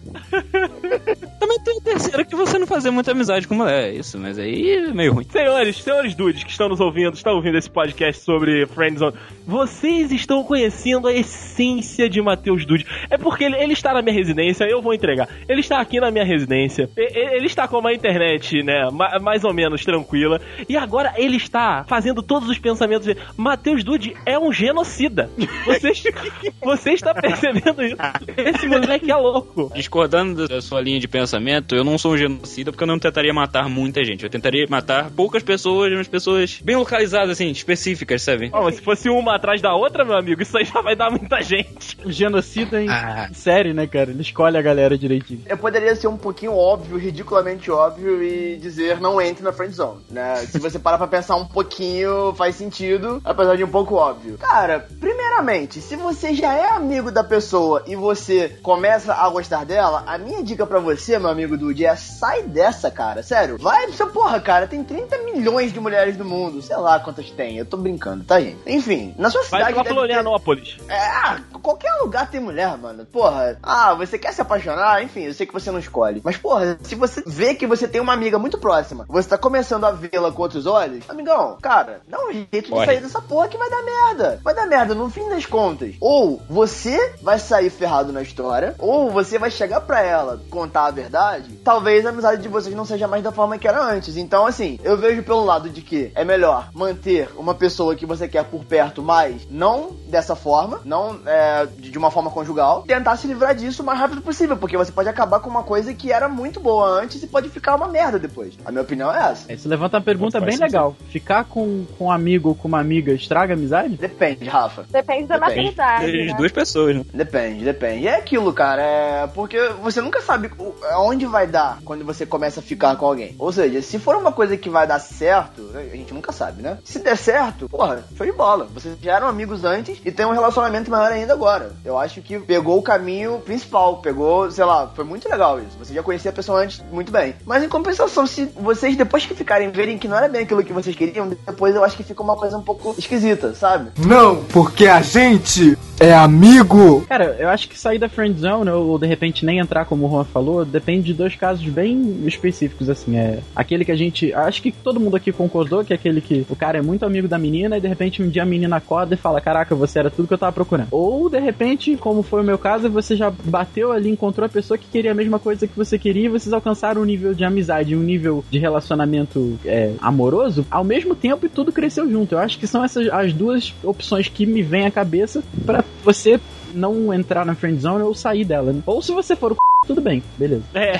Também tem a terceira que você não fazer muita amizade com mulher. É isso, mas aí é meio ruim. Senhores, senhores dudes que estão nos ouvindo, estão ouvindo esse podcast sobre Friendzone, vocês estão conhecendo a essência de Matheus Dude. É porque ele, ele está na minha residência, eu vou entregar. Ele está aqui na minha residência, ele está com uma internet, né, ma- mais ou menos tranquila, e agora ele está fazendo todos os pensamentos de Matheus Dude é um genocida. Vocês, <laughs> você está percebendo isso? Esse moleque é louco. Discordando da sua linha de pensamento, eu não sou um genocida porque eu não tentaria matar muita gente. Eu tentaria matar poucas pessoas, mas pessoas bem localizadas, assim, específicas, sabe? Ó, mas se fosse uma atrás da outra, meu amigo, isso aí já vai dar muita gente. O genocida em Ah. série, né, cara? Ele escolhe a galera direitinho. Eu poderia ser um pouquinho óbvio, ridiculamente óbvio e dizer não entre na friend zone, né? Se você parar pra pensar um pouquinho, faz sentido, apesar de um pouco óbvio. Cara, primeiramente, se você já é amigo da pessoa e você começa a gostar dela, a minha dica pra você, meu amigo Dude, é sai dessa, cara. Sério. Vai, seu porra, cara, tem 30 milhões de mulheres do mundo. Sei lá quantas tem. Eu tô brincando, tá, gente? Enfim, na sua Vai cidade. pra deve ter- Florianópolis. É, ah, qualquer lugar tem mulher, mano. Porra, ah, você quer se apaixonar? Enfim, eu sei que você não escolhe. Mas, porra, se você vê que você tem uma amiga muito próxima, você tá começando a vê-la com outros olhos, amigão, cara, dá um jeito de Corre. sair dessa porra que vai dar merda. Vai dar merda, no fim das contas. Ou você vai sair ferrado na história, ou você vai chegar pra ela contar a verdade. Talvez a amizade de vocês não seja mais da forma que era antes. Então, assim, eu vejo pelo lado de que é melhor manter uma pessoa que você quer por perto, mas não dessa forma, não é, de de uma forma conjugal, tentar se livrar disso o mais rápido possível, porque você pode acabar com uma coisa que era muito boa antes e pode ficar uma merda depois. A minha opinião é essa. Isso levanta uma pergunta bem sentido. legal. Ficar com, com um amigo ou com uma amiga estraga a amizade? Depende, Rafa. Depende da Depende. maturidade. As né? duas pessoas, né? Depende, depende. É aquilo, cara, é porque você nunca sabe o- aonde vai dar quando você começa a ficar com alguém. Ou seja, se for uma coisa que vai dar certo, a gente nunca sabe, né? Se der certo, porra, show de bola. Vocês já eram amigos antes e tem um relacionamento maior ainda agora. Eu acho que pegou o caminho principal, pegou, sei lá, foi muito legal isso. Você já conhecia a pessoa antes muito bem. Mas em compensação, se vocês depois que ficarem verem que não era bem aquilo que vocês queriam, depois eu acho que fica uma coisa um pouco esquisita, sabe? Não, porque a gente é amigo. Cara, eu acho que sair da friend zone ou de repente nem entrar, como o Juan falou, depende de dois casos bem específicos, assim. É aquele que a gente. Acho que todo mundo aqui concordou que é aquele que o cara é muito amigo da menina e de repente um dia a menina acorda e fala: Caraca, você era tudo que eu tava procurando. Ou de repente, como foi o meu caso, você já bateu ali, encontrou a pessoa que queria a mesma coisa que você queria e vocês alcançaram um nível de amizade, um nível de relacionamento é, amoroso ao mesmo tempo e tudo cresceu junto. Eu acho que são essas as duas opções que me vêm à cabeça pra você não entrar na friend zone ou sair dela. né? Ou se você for o c... tudo bem, beleza. É.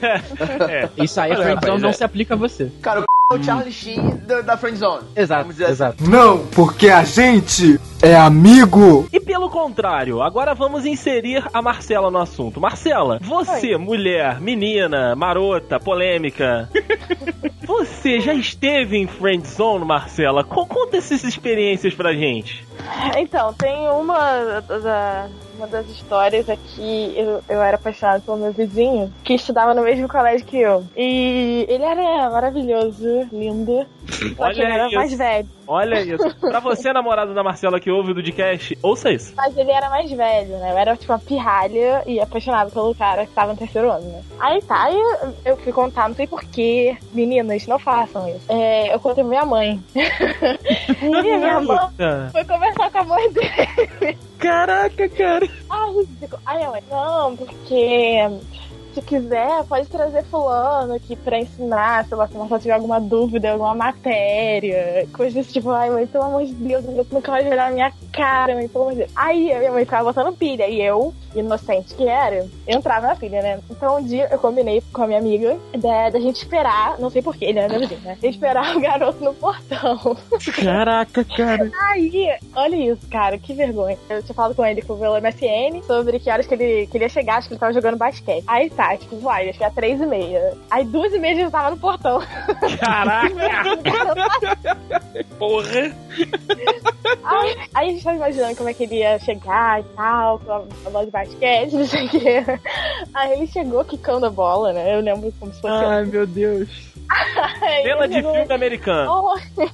<laughs> é. Isso aí a Olha, friend rapaz, zone não é- se aplica a você. Cara, o é o Charlie Sheen da, da friendzone. Exato, Vamos dizer assim. exato. Não, porque a gente é amigo. E pelo contrário, agora vamos inserir a Marcela no assunto. Marcela, você, mulher, menina, marota, polêmica. <laughs> você já esteve em friend zone, Marcela? Co- Conta essas experiências pra gente. Então, tem uma, da, uma das histórias aqui. Eu, eu era apaixonada pelo meu vizinho, que estudava no mesmo colégio que eu. E ele era maravilhoso, lindo. Que ele era isso. mais velho. Olha isso. Pra você, namorado da Marcela que ouve o Dudcast, ouça isso. Mas ele era mais velho, né? Eu era tipo uma pirralha e apaixonada pelo cara que tava no terceiro ano, né? Aí tá, aí eu, eu fui contar, não sei porquê. Meninas, não façam isso. É, eu contei pra minha mãe. <laughs> e minha mãe foi conversar com a mãe dele. Caraca, cara. Ai, ridículo. Aí minha mãe, não, porque se quiser, pode trazer fulano aqui pra ensinar, sei lá, se você tiver alguma dúvida, alguma matéria, coisa desse tipo, ai mãe, pelo amor de Deus, eu nunca vai olhar na minha cara, mãe, pelo amor de Deus. Aí a minha mãe ficava botando pilha, e eu, inocente que era, entrava na pilha, né? Então um dia eu combinei com a minha amiga da, da gente esperar, não sei porquê, ele era meu vizinho, né? De esperar o garoto no portão. Caraca, cara. Aí, olha isso, cara, que vergonha. Eu tinha falado com ele pelo MSN sobre que horas que ele, que ele ia chegar, acho que ele tava jogando basquete. Aí tá, tipo, vai, ia chegar três e meia. Aí duas e meia ele tava no portão. Caraca. <laughs> Porra! Aí, aí a gente tava imaginando como é que ele ia chegar e tal, com a, a bola de basquete, não sei o quê. Aí ele chegou quicando a bola, né? Eu lembro como se fosse. Ai, meu Deus. Cena ele de filme americano. Oi. <laughs>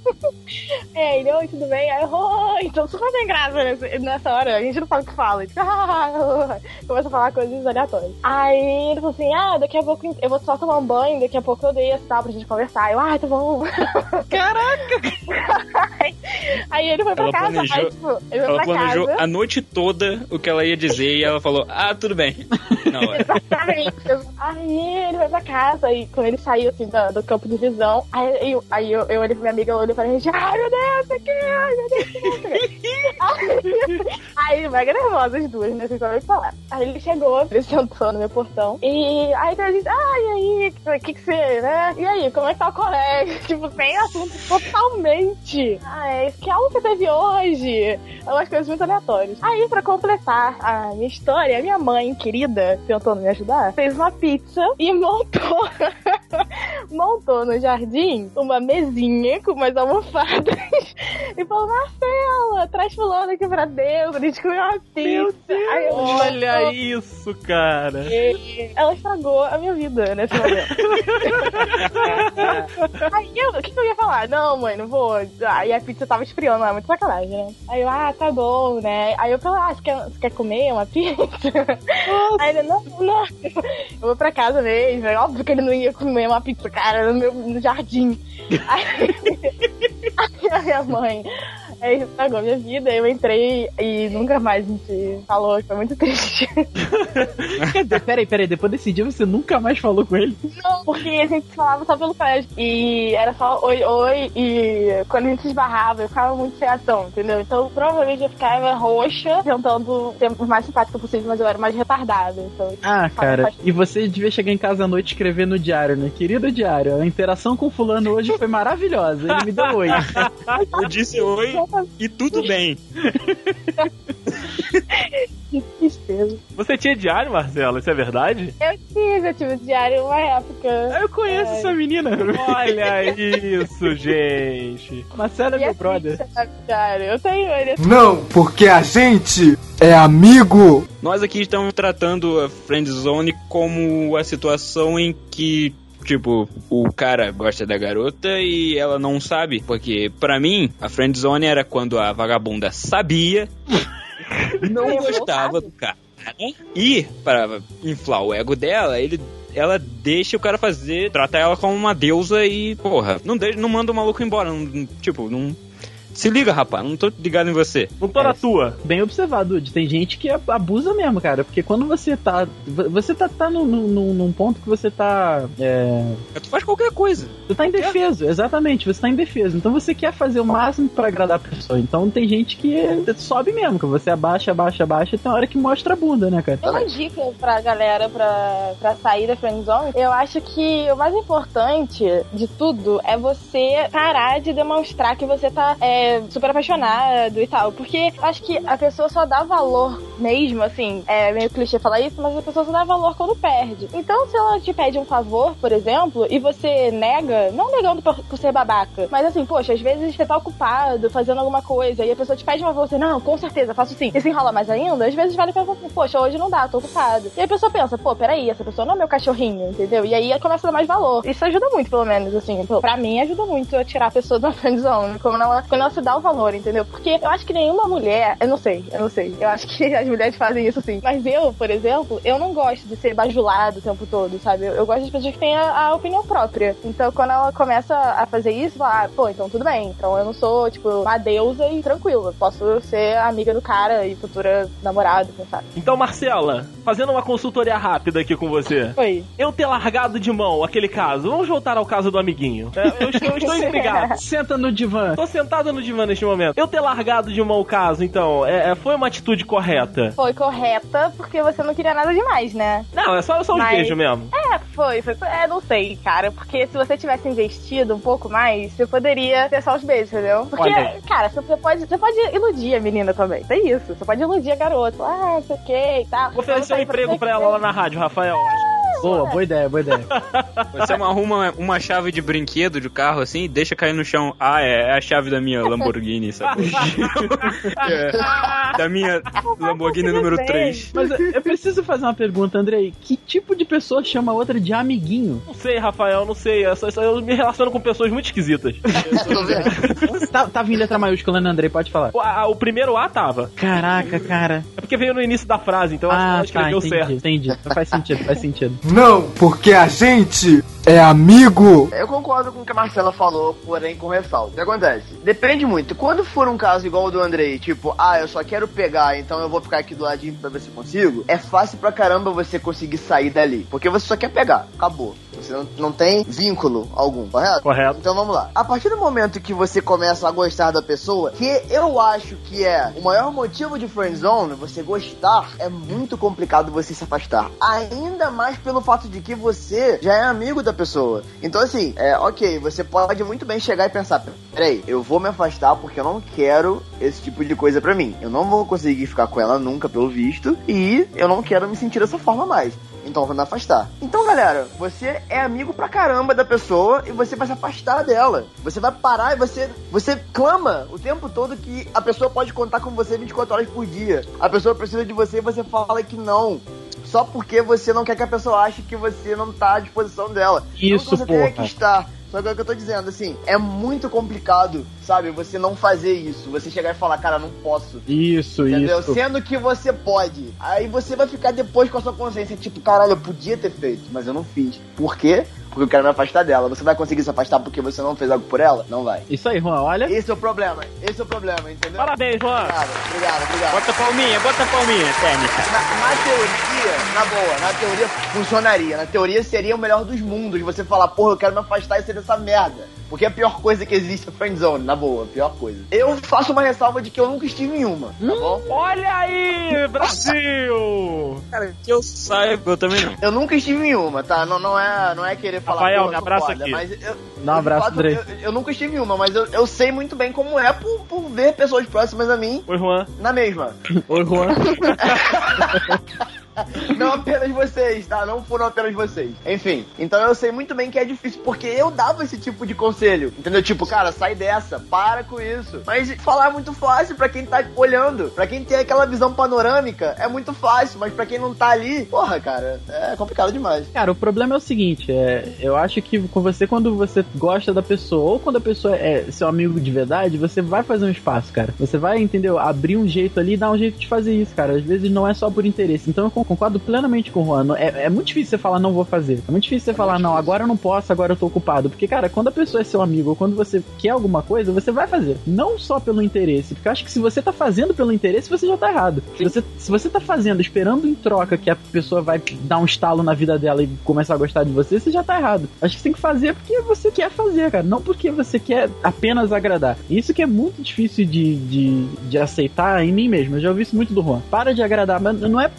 É, ele, oi, tudo bem? Aí, oi, então super tem graça nessa, hora, a gente não sabe o que fala. Ele fica, "Ah", começa a falar coisas aleatórias. Aí ele falou assim, ah, daqui a pouco eu vou só tomar um banho, daqui a pouco eu desço, tá, pra gente conversar. Eu, ah, tá bom. <laughs> Caraca! <laughs> aí ele foi pra Ela casa, planejou- aí tipo, ele foi Ela pra planejou casa. a noite toda o que ela ia dizer e ela falou: Ah, tudo bem. Na hora. Exatamente. Aí ele foi pra casa e quando ele saiu assim do, do campo de visão, aí, eu, aí eu, eu olhei pra minha amiga, eu olhei pra gente, ai meu Deus, aqui, ai meu Deus. Aí, <laughs> aí mega nervosa as duas, né? O que falar. Aí ele chegou, ele sentou no meu portão e aí a gente, ai, e aí, o que que você, né? E aí, como é que tá o colégio? <laughs> Tipo, sem assunto totalmente. Ah, é, que aula você teve hoje? É umas coisas muito aleatórias. Aí, pra completar a minha história, a minha mãe, querida, tentando me ajudar, fez uma pizza e montou <laughs> montou no jardim uma mesinha com umas almofadas <laughs> e falou, Marcela, traz fulano aqui pra dentro, a gente comeu uma pizza. Aí eu, Olha isso, cara. E Ela estragou a minha vida nesse momento. <laughs> Aí eu, o que, que eu ia falar? Não, mãe, não vou. Aí a pizza tava esfriando, é muito sacanagem, né? Aí eu, ah, tá bom, né? Aí eu falei, ah, você quer, você quer comer uma pizza? Aí ele, não, não, eu vou pra casa mesmo. É óbvio que ele não ia comer uma pizza, cara, no meu no jardim. Aí, <laughs> aí a minha mãe. Aí estragou minha vida, eu entrei e nunca mais a gente falou, foi muito triste. <laughs> Peraí, peraí, depois desse dia você nunca mais falou com ele? Não, porque a gente falava só pelo colégio. E era só oi, oi. E quando a gente esbarrava, eu ficava muito sem ação, entendeu? Então provavelmente eu ficava roxa, tentando ser o mais simpática possível, mas eu era mais retardada. Então, Ah, cara, e você devia chegar em casa à noite e escrever no diário, né? Querido diário, a interação com fulano hoje <laughs> foi maravilhosa. Ele me deu oi. <laughs> Eu disse oi e tudo bem. Que tristeza. Você tinha diário, Marcela? Isso é verdade? Eu tive, eu tive diário uma época. Eu conheço É. essa menina. Olha isso, gente. Marcela é E meu a brother. diário? Eu tenho ele. Não, porque a gente é amigo. Nós aqui estamos tratando a friend zone como a situação em que Tipo, o cara gosta da garota e ela não sabe. Porque, pra mim, a friend zone era quando a vagabunda sabia, <laughs> não Eu gostava do cara. E, para inflar o ego dela, ele. Ela deixa o cara fazer, trata ela como uma deusa e, porra, não, deixa, não manda o maluco embora. não- tipo, não. Se liga, rapaz, não tô ligado em você. Não tô na tua. Bem observado, Dude. Tem gente que abusa mesmo, cara. Porque quando você tá. Você tá, tá num, num, num ponto que você tá. É, Tu faz qualquer coisa. você tá indefeso, exatamente. Você tá indefeso. Então você quer fazer o máximo pra agradar a pessoa. Então tem gente que sobe mesmo, que você abaixa, abaixa, abaixa e tem hora que mostra a bunda, né, cara? Uma dica pra galera pra, pra sair da friendzone, eu acho que o mais importante de tudo é você parar de demonstrar que você tá é, super apaixonado e tal. Porque acho que a pessoa só dá valor mesmo, assim, é meio clichê falar isso, mas a pessoa só dá valor quando perde. Então, se ela te pede um favor, por exemplo, e você nega, não negando por, por ser babaca, mas assim, poxa, às vezes você tá ocupado fazendo alguma coisa e a pessoa te pede um favor, você, não, com certeza, faço sim. E se enrola mais ainda, às vezes vale pra você, poxa, hoje não dá, tô ocupado. E a pessoa pensa, pô, peraí, essa pessoa não é meu cachorrinho, entendeu? E aí começa a dar mais valor. Isso ajuda muito, pelo menos, assim. Pra mim, ajuda muito a tirar a pessoa da <laughs> friendzone, quando ela, quando ela se dá o valor, entendeu? Porque eu acho que nenhuma mulher, eu não sei, eu não sei. Eu acho que <laughs> as mulheres fazem isso sim. Mas eu, por exemplo, eu não gosto de ser bajulado o tempo todo, sabe? Eu, eu gosto de pessoas que têm a, a opinião própria. Então, quando ela começa a fazer isso, fala, ah, pô, então tudo bem. Então eu não sou, tipo, uma deusa e tranquila. Posso ser amiga do cara e futura namorada, quem sabe? Então, Marcela, fazendo uma consultoria rápida aqui com você. Oi. Eu ter largado de mão aquele caso. Vamos voltar ao caso do amiguinho. É, Eu estou, eu estou <laughs> intrigado. Senta no divã. Tô sentado no divã neste momento. Eu ter largado de mão o caso, então, é, é- foi uma atitude correta? Foi correta, porque você não queria nada demais, né? Não, é só, só os Mas- beijos mesmo. É, foi, foi. É, não sei, cara. Porque se você tivesse investido um pouco mais, você poderia ter só os beijos, entendeu? Porque, cara, você pode, você pode iludir a menina também. Tem isso. Você pode iludir a garota. Ah, não sei o que e tal. Vou oferecer um emprego pra ela lá na rádio, Rafael. Boa, boa ideia, boa ideia. Você <laughs> arruma uma chave de brinquedo de carro assim e deixa cair no chão. Ah, é, é a chave da minha Lamborghini, sabe? <laughs> É, da minha Lamborghini número 3. Mas eu, eu preciso fazer uma pergunta, Andrei. Que tipo de pessoa chama a outra de amiguinho? Não sei, Rafael, não sei. Eu, só- eu me relaciono com pessoas muito esquisitas. <laughs> tá, tava em letra maiúscula, né, Andrei? Pode falar. O, a- o primeiro A tava. Caraca, cara. É porque veio no início da frase, então acho que Ah, tá, escreveu entendi, certo. entendi. Faz sentido, faz sentido. Não, porque a gente é amigo. Eu concordo com o que a Marcela falou, porém com ressalto. O que acontece? Depende muito. Quando for um caso igual o do Andrei, tipo, ah, eu só quero pegar, então eu vou ficar aqui do ladinho pra ver se eu consigo, é fácil pra caramba você conseguir sair dali. Porque você só quer pegar. Acabou. Você não, não tem vínculo algum, correto? Correto. Então vamos lá. A partir do momento que você começa a gostar da pessoa, que eu acho que é o maior motivo de friendzone, você gostar, é muito complicado você se afastar. Ainda mais pelo fato de que você já é amigo da pessoa. Então assim, é ok, você pode muito bem chegar e pensar, peraí, eu vou me afastar porque eu não quero esse tipo de coisa pra mim. Eu não vou conseguir ficar com ela nunca, pelo visto, e eu não quero me sentir dessa forma mais. Então eu vou me afastar. Então, galera, você é amigo pra caramba da pessoa e você vai se afastar dela. Você vai parar e você, você clama o tempo todo que a pessoa pode contar com você 24 horas por dia. A pessoa precisa de você e você fala que não. Só porque você não quer que a pessoa ache que você não tá à disposição dela. Isso, não que você tenha porra. que estar. Só que é o que eu tô dizendo, assim, é muito complicado, sabe? Você não fazer isso. Você chegar e falar, cara, não posso. Isso, Entendeu? isso. Sendo que você pode. Aí você vai ficar depois com a sua consciência, tipo, caralho, eu podia ter feito, mas eu não fiz. Por quê? Porque eu quero me afastar dela. Você vai conseguir se afastar porque você não fez algo por ela? Não vai. Isso aí, Juan, olha. Esse é o problema. Esse é o problema, entendeu? Parabéns, Juan. Obrigado, obrigado, obrigado. Bota a palminha, bota a palminha, técnica. Na, na teoria, na boa, na teoria funcionaria. Na teoria seria o melhor dos mundos. Você falar, porra, eu quero me afastar e ser dessa merda. Porque a pior coisa que existe é friendzone, na boa, a pior coisa. Eu faço uma ressalva de que eu nunca estive em uma, tá bom? Olha aí, Brasil! Cara, que eu saiba, eu também não. Eu nunca estive em uma, tá? Não, não, é, não é querer falar Rafael, "Pô, eu me abraça foda", aqui. Mas eu, Dá um abraço, fato, Andrei. eu, eu nunca estive em uma, mas eu, eu sei muito bem como é por, por ver pessoas próximas a mim Oi, Juan. na mesma. Oi, Juan. <laughs> <laughs> Não apenas vocês, tá? Não foram apenas vocês. Enfim, então eu sei muito bem que é difícil, porque eu dava esse tipo de conselho. Entendeu? Tipo, cara, sai dessa, para com isso. Mas falar é muito fácil pra quem tá olhando. Pra quem tem aquela visão panorâmica, é muito fácil. Mas pra quem não tá ali, porra, cara, é complicado demais. Cara, o problema é o seguinte, é, eu acho que com você, quando você gosta da pessoa, ou quando a pessoa é seu amigo de verdade, você vai fazer um espaço, cara. Você vai, entendeu? Abrir um jeito ali e dar um jeito de fazer isso, cara. Às vezes não é só por interesse. Então eu concordo plenamente com o Juan. É, é muito difícil você falar não vou fazer. É muito difícil você falar não, agora eu não posso, agora eu tô ocupado. Porque, cara, quando a pessoa é seu amigo ou quando você quer alguma coisa, você vai fazer. Não só pelo interesse. Porque eu acho que se você tá fazendo pelo interesse, você já tá errado. Se você, se você tá fazendo esperando em troca que a pessoa vai dar um estalo na vida dela e começar a gostar de você, você já tá errado. Acho que você tem que fazer porque você quer fazer, cara. Não porque você quer apenas agradar. Isso que é muito difícil de, de, de aceitar em mim mesmo. Eu já ouvi isso muito do Juan. Para de agradar, mas não é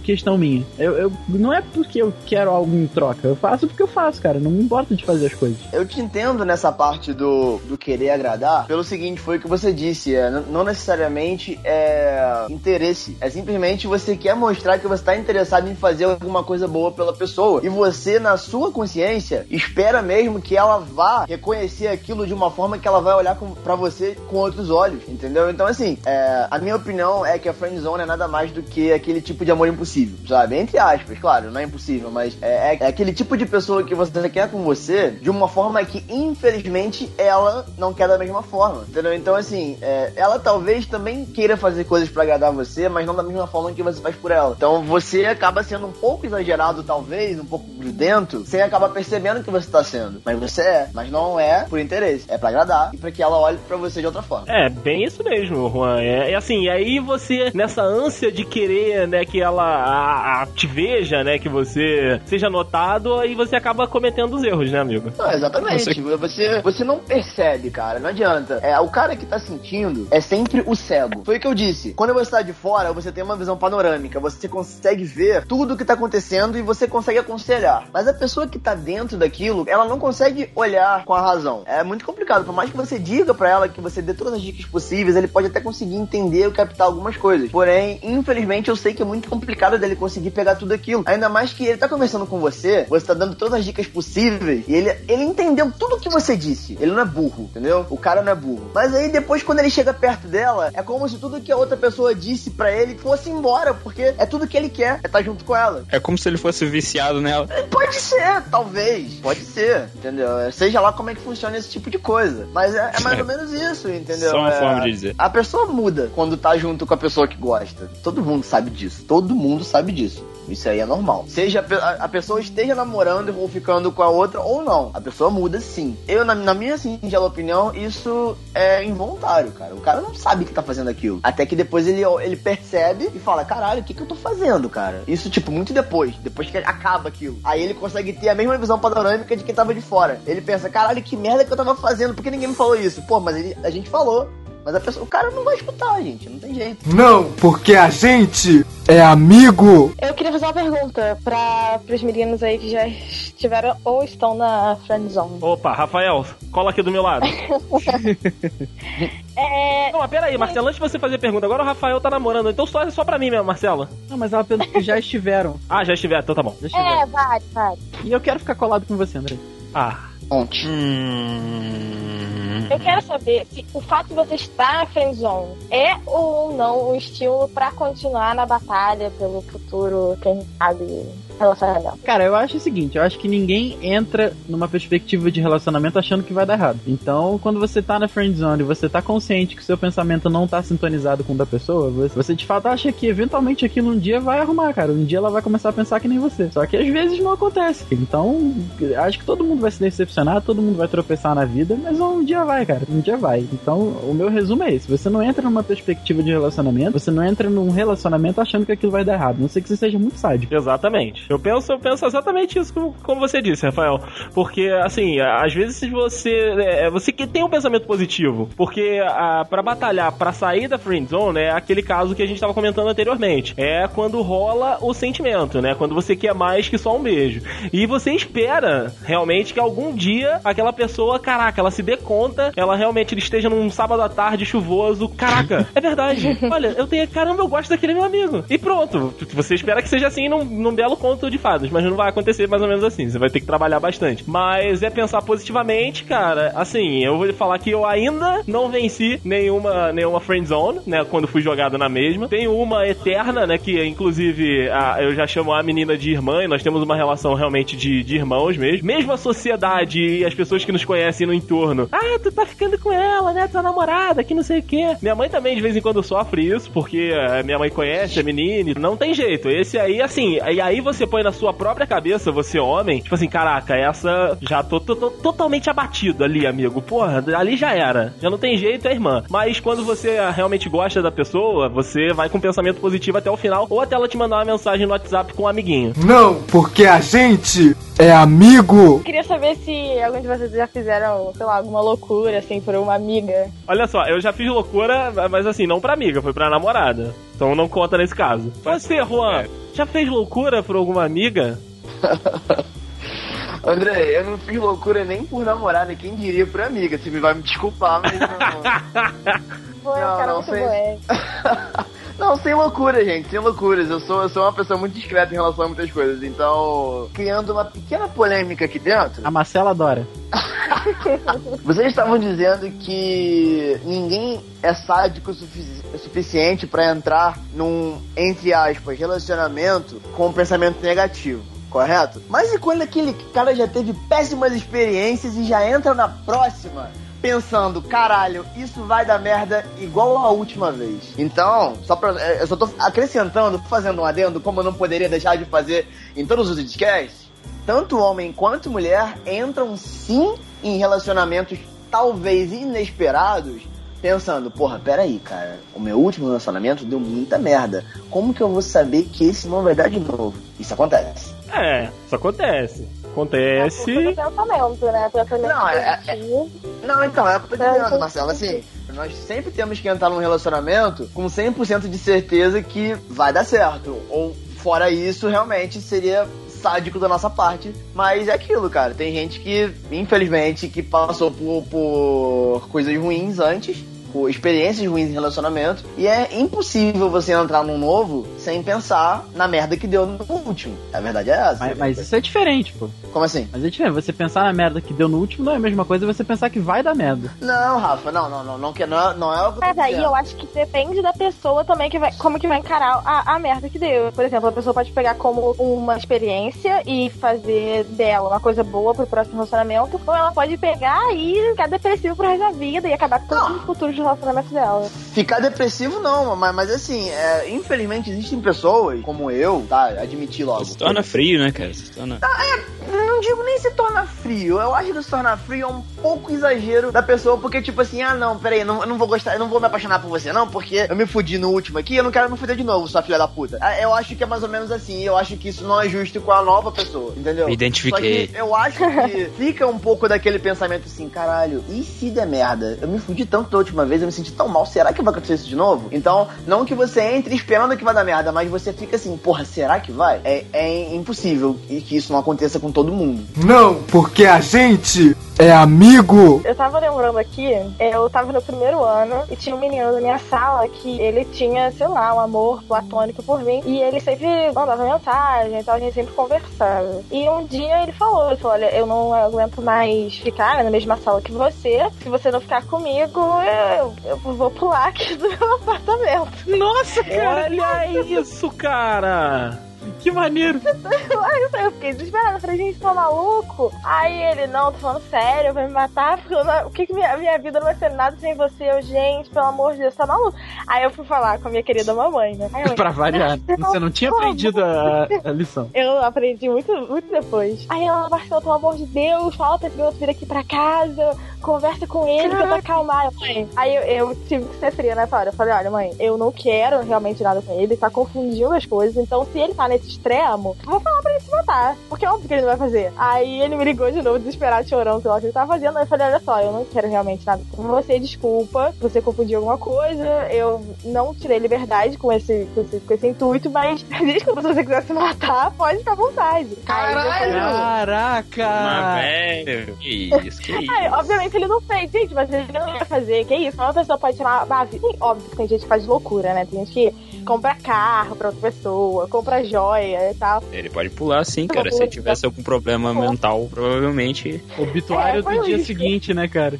questão minha. Eu, eu- não é porque eu quero algo em troca. Eu faço porque eu faço, cara. Não me importa de fazer as coisas. Eu te entendo nessa parte do, do querer agradar, pelo seguinte, foi o que você disse, é, não necessariamente é interesse, é simplesmente você quer mostrar que você está interessado em fazer alguma coisa boa pela pessoa, e você, na sua consciência, espera mesmo que ela vá reconhecer aquilo de uma forma que ela vai olhar pra você com outros olhos, entendeu? Então, assim, é, a minha opinião é que a friendzone é nada mais do que aquele tipo de amor impossível, sabe? Entre aspas, claro, não é impossível, mas é, é aquele tipo de pessoa que você quer com você de uma forma que, infelizmente, ela não quer da mesma forma, entendeu? Então, assim, é, ela talvez também queira fazer coisas pra agradar você, mas não da mesma forma que você faz por ela. Então, você acaba sendo um pouco exagerado, talvez, um pouco grudento, sem acabar percebendo que você tá sendo. Mas você é, mas não é por interesse, é pra agradar e pra que ela olhe pra você de outra forma. É, bem isso mesmo, Juan. É, é assim, e aí você, nessa ânsia de querer, né, que ela a- a- te veja, né, que você seja notado, aí você acaba cometendo os erros, né, amigo? Não, exatamente. Você, você não percebe, cara. Não adianta. É, o cara que tá sentindo é sempre o cego. Foi o que eu disse. Quando você tá de fora, você tem uma visão panorâmica. Você consegue ver tudo o que tá acontecendo e você consegue aconselhar. Mas a pessoa que tá dentro daquilo, ela não consegue olhar com a razão. É muito complicado. Por mais que você diga pra ela que você dê todas as dicas possíveis, ele pode até conseguir entender ou captar algumas coisas. Porém, infelizmente, eu sei que é muito complicado dele conseguir pegar tudo aquilo. Ainda mais que ele tá conversando com você, você tá dando todas as dicas possíveis e ele, ele entendeu tudo que você disse. Ele não é burro, entendeu? O cara não é burro. Mas aí depois, quando ele chega perto dela, é como se tudo que a outra pessoa disse pra ele fosse embora, porque é tudo que ele quer, é estar junto com ela. É como se ele fosse viciado nela. Pode ser, talvez. Pode ser, entendeu? Seja lá como é que funciona esse tipo de coisa. Mas é, é mais ou <laughs> menos isso, entendeu? Só uma É, forma de dizer. A pessoa muda quando tá junto com a pessoa que gosta. Todo mundo sabe disso. Todo mundo sabe disso. Isso aí é normal. Seja a pessoa esteja namorando ou ficando com a outra ou não. A pessoa muda sim. Eu, na, na minha singela opinião, isso é involuntário, cara. O cara não sabe que tá fazendo aquilo. Até que depois ele, ele percebe e fala: caralho, o que, que eu tô fazendo, cara? Isso, tipo, muito depois. Depois que acaba aquilo. Aí ele consegue ter a mesma visão panorâmica de quem tava de fora. Ele pensa: caralho, que merda que eu tava fazendo? Por que ninguém me falou isso? Pô, mas ele- a gente falou. Mas a pessoa, o cara não vai escutar, gente. Não tem jeito. Não, porque a gente é amigo. Eu queria fazer uma pergunta para os meninos aí que já estiveram ou estão na friend zone. Opa, Rafael, cola aqui do meu lado. <laughs> É. Não, mas pera aí, Marcelo, antes de você fazer a pergunta, agora o Rafael tá namorando, então só, só pra mim mesmo, Marcela. Não, mas ela perguntou que já estiveram. Ah, já estiver, então tá bom. Já estiveram. É, vale, vale. E eu quero ficar colado com você, André. Ah. Ponte. Hum... Eu quero saber se o fato de você estar na friendzone é ou não um estímulo pra continuar na batalha pelo futuro, quem sabe, relacionamento. Cara, eu acho o seguinte, eu acho que ninguém entra numa perspectiva de relacionamento achando que vai dar errado. Então, quando você tá na friend zone e você tá consciente que o seu pensamento não tá sintonizado com o da pessoa, você, você de fato acha que eventualmente aquilo um dia vai arrumar, cara. Um dia ela vai começar a pensar que nem você. Só que às vezes não acontece. Então, acho que todo mundo vai se decepcionar, todo mundo vai tropeçar na vida, mas um dia vai, cara. Um dia vai. Então, o meu resumo é esse. Você não entra numa perspectiva de relacionamento, você não entra num relacionamento achando que aquilo vai dar errado. Não sei que você seja muito sádico. Exatamente. Eu penso, eu penso exatamente isso como, como você disse, Rafael. Porque, assim, às vezes você. É, você que tem um pensamento positivo. Porque a, pra batalhar, pra sair da friend zone, é aquele caso que a gente tava comentando anteriormente. É quando rola o sentimento, né? Quando você quer mais que só um beijo. E você espera realmente que algum dia aquela pessoa, caraca, ela se dê conta, ela realmente esteja num sábado à tarde chuvoso. Caraca, é verdade. <laughs> Olha, eu tenho. Caramba, eu gosto daquele meu amigo. E pronto. Você espera que seja assim num, num belo conto de fadas, mas não vai acontecer mais ou menos assim. Você vai ter que trabalhar bastante. Mas é pensar positivamente, cara. Assim, eu vou falar que eu ainda não venci nenhuma, nenhuma friend zone, né? Quando fui jogado na mesma. Tem uma eterna, né? Que inclusive a, eu já chamo a menina de irmã e nós temos uma relação realmente de, de irmãos mesmo. Mesmo a sociedade e as pessoas que nos conhecem no entorno. Ah, tu tá ficando com ela, né? Tua namorada, que não sei o quê. Minha mãe também de vez em quando sofre isso, porque a minha mãe conhece a menina. Não tem jeito. Esse aí, assim, e aí você põe na sua própria cabeça, você homem, tipo assim, caraca, essa já tô, tô- tô totalmente abatido ali, amigo. Porra, ali já era. Já não tem jeito, é irmã. Mas quando você realmente gosta da pessoa, você vai com pensamento positivo até o final, ou até ela te mandar uma mensagem no WhatsApp com um amiguinho. Não, porque a gente é amigo. Eu queria saber se algum de vocês já fizeram, sei lá, alguma loucura, assim, por uma amiga. Olha só, eu já fiz loucura, mas assim, não pra amiga, foi pra namorada. Então não conta nesse caso. Você, Juan, já fez loucura por alguma amiga? <laughs> André, eu não fiz loucura nem por namorada, quem diria por amiga. Você me vai me desculpar, mas não. <laughs> Foi um Não, cara não, muito sei. <laughs> Não, sem loucura, gente, sem loucuras. Eu sou, eu sou uma pessoa muito discreta em relação a muitas coisas. Então, criando uma pequena polêmica aqui dentro, A Marcela adora. <laughs> vocês estavam dizendo que ninguém é sádico o sufici- o suficiente pra entrar num, entre aspas, relacionamento com um pensamento negativo. Correto? Mas e quando aquele cara já teve péssimas experiências e já entra na próxima pensando, caralho, isso vai dar merda igual a última vez. Então, só pra, eh, eu só tô acrescentando, fazendo um adendo, como eu não poderia deixar de fazer em todos os podcasts, tanto homem quanto mulher entram sim em relacionamentos talvez inesperados, pensando, porra, peraí, cara, o meu último relacionamento deu muita merda. Como que eu vou saber que esse não vai dar de novo? Isso acontece. É, isso acontece. Acontece. Tudo pensamento, né? Pensamento Não, é- positivo. Não, então, é o que eu tô É, dizendo, sim, Marcelo. sim, Assim, nós sempre temos que entrar num relacionamento com 100% de certeza que vai dar certo. Ou, fora isso, realmente seria sádico da nossa parte. Mas é aquilo, cara. Tem gente que, infelizmente, que passou por, por coisas ruins antes. Por experiências ruins em relacionamento. E é impossível você entrar num novo sem pensar na merda que deu no último. A verdade é essa. Mas, mas isso é diferente, pô. Como assim? Mas é diferente. Você pensar na merda que deu no último não é a mesma coisa você pensar que vai dar merda. Não, Rafa, não, não, não. Não, não, é- não é o que Mas aí eu acho que depende da pessoa também, que vai, como que vai encarar a, a merda que deu. Por exemplo, a pessoa pode pegar como uma experiência e fazer dela uma coisa boa pro próximo relacionamento, ou ela pode pegar e ficar depressivo pro resto da vida e acabar com todos os futuros relacionamentos dela. Ficar depressivo não, mas, mas assim, é, infelizmente existem pessoas, como eu, tá? Admitir logo. Se torna frio, né, cara? Se torna... Não digo nem se torna frio. Eu acho que se tornar frio é um pouco exagero da pessoa, porque, tipo assim, ah, não, peraí, não, eu não vou gostar, eu não vou me apaixonar por você, não, porque eu me fudi no último aqui, eu não quero me fuder de novo, sua filha da puta. Ah, Eu acho que é mais ou menos assim, eu acho que isso não é justo com a nova pessoa, entendeu? Me identifiquei. Só que eu acho que <laughs> fica um pouco daquele pensamento assim, caralho, e se der merda? Eu me fudi tanto da última vez vez, eu me senti tão mal, será que vai acontecer isso de novo? Então, não que você entre esperando que vai dar merda, mas você fica assim, porra, será que vai? É, é impossível que isso não aconteça com todo mundo. Não, porque a gente é amigo. Eu tava lembrando aqui, eu tava no primeiro ano e tinha um menino da minha sala que ele tinha, sei lá, um amor platônico por mim e ele sempre mandava mensagem e tal, a gente sempre conversava. E um dia ele falou, ele falou, olha, eu não aguento mais ficar na mesma sala que você, se você não ficar comigo, eu, eu vou pular aqui do <laughs> meu apartamento. Nossa, cara! Olha isso, cara! Que maneiro! Aí <laughs> eu fiquei desesperada, falei, gente, tá maluco? Aí ele, não, tô falando sério, vai me matar, porque não- o que que minha, minha vida não vai ser nada sem você? Eu, gente, pelo amor de Deus, tá maluco? Aí eu fui falar com a minha querida mamãe, né? Aí pra variar. Você não tinha aprendido a, a lição. Eu aprendi muito, muito depois. Aí ela, Marcelo, pelo amor de Deus, fala pra esse garoto vir aqui pra casa, conversa com ele, tenta acalmar. Eu, Mãe, aí eu, eu tive que ser fria nessa hora. Eu falei, olha, mãe, eu não quero realmente nada com ele, ele tá confundindo as coisas, então se ele tá nesse extremo, eu vou falar pra ele se matar. Porque é óbvio que ele não vai fazer. Aí ele me ligou de novo, desesperado, chorando, sei lá o que ele tava fazendo. Aí eu falei, olha só, eu não quero realmente nada com você, desculpa, você confundiu alguma coisa, eu não tirei liberdade com esse, com esse, com esse intuito, mas <laughs> desculpa, se você quiser se matar, pode ficar à vontade. Aí falei, Caraca! Mas, velho, que isso, que <laughs> isso. Ai, obviamente ele não fez, gente, mas ele não ia fazer. Que isso? Uma pessoa pode tirar uma vida. Sim, óbvio que tem gente que faz loucura, né? Tem gente que compra carro pra outra pessoa, compra joia e tal. Ele pode pular sim, cara. Se ele tivesse algum problema mental, provavelmente. Obituário É, do dia isso. seguinte, né, cara?